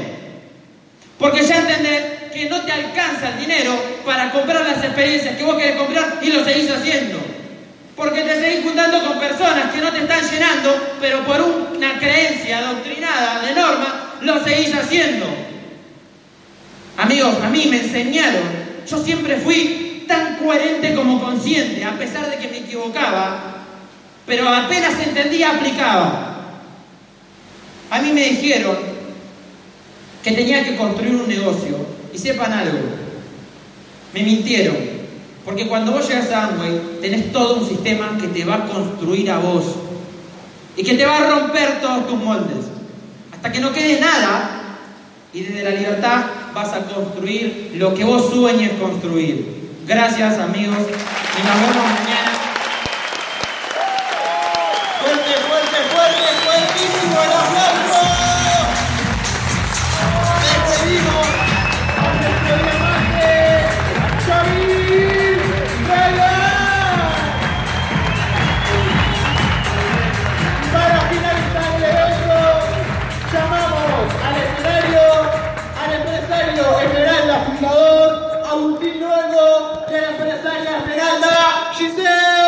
Porque ya entendés que no te alcanza el dinero para comprar las experiencias que vos querés comprar y lo seguís haciendo. Porque te seguís juntando con personas que no te están llenando, pero por una creencia adoctrinada de norma, lo seguís haciendo. Amigos, a mí me enseñaron, yo siempre fui tan coherente como consciente, a pesar de que me equivocaba, pero apenas entendía, aplicaba. A mí me dijeron que tenía que construir un negocio, y sepan algo, me mintieron. Porque cuando vos llegas a Amway, tenés todo un sistema que te va a construir a vos y que te va a romper todos tus moldes. Hasta que no quede nada y desde la libertad vas a construir lo que vos sueñes construir. Gracias amigos y nos vemos mañana. dizer.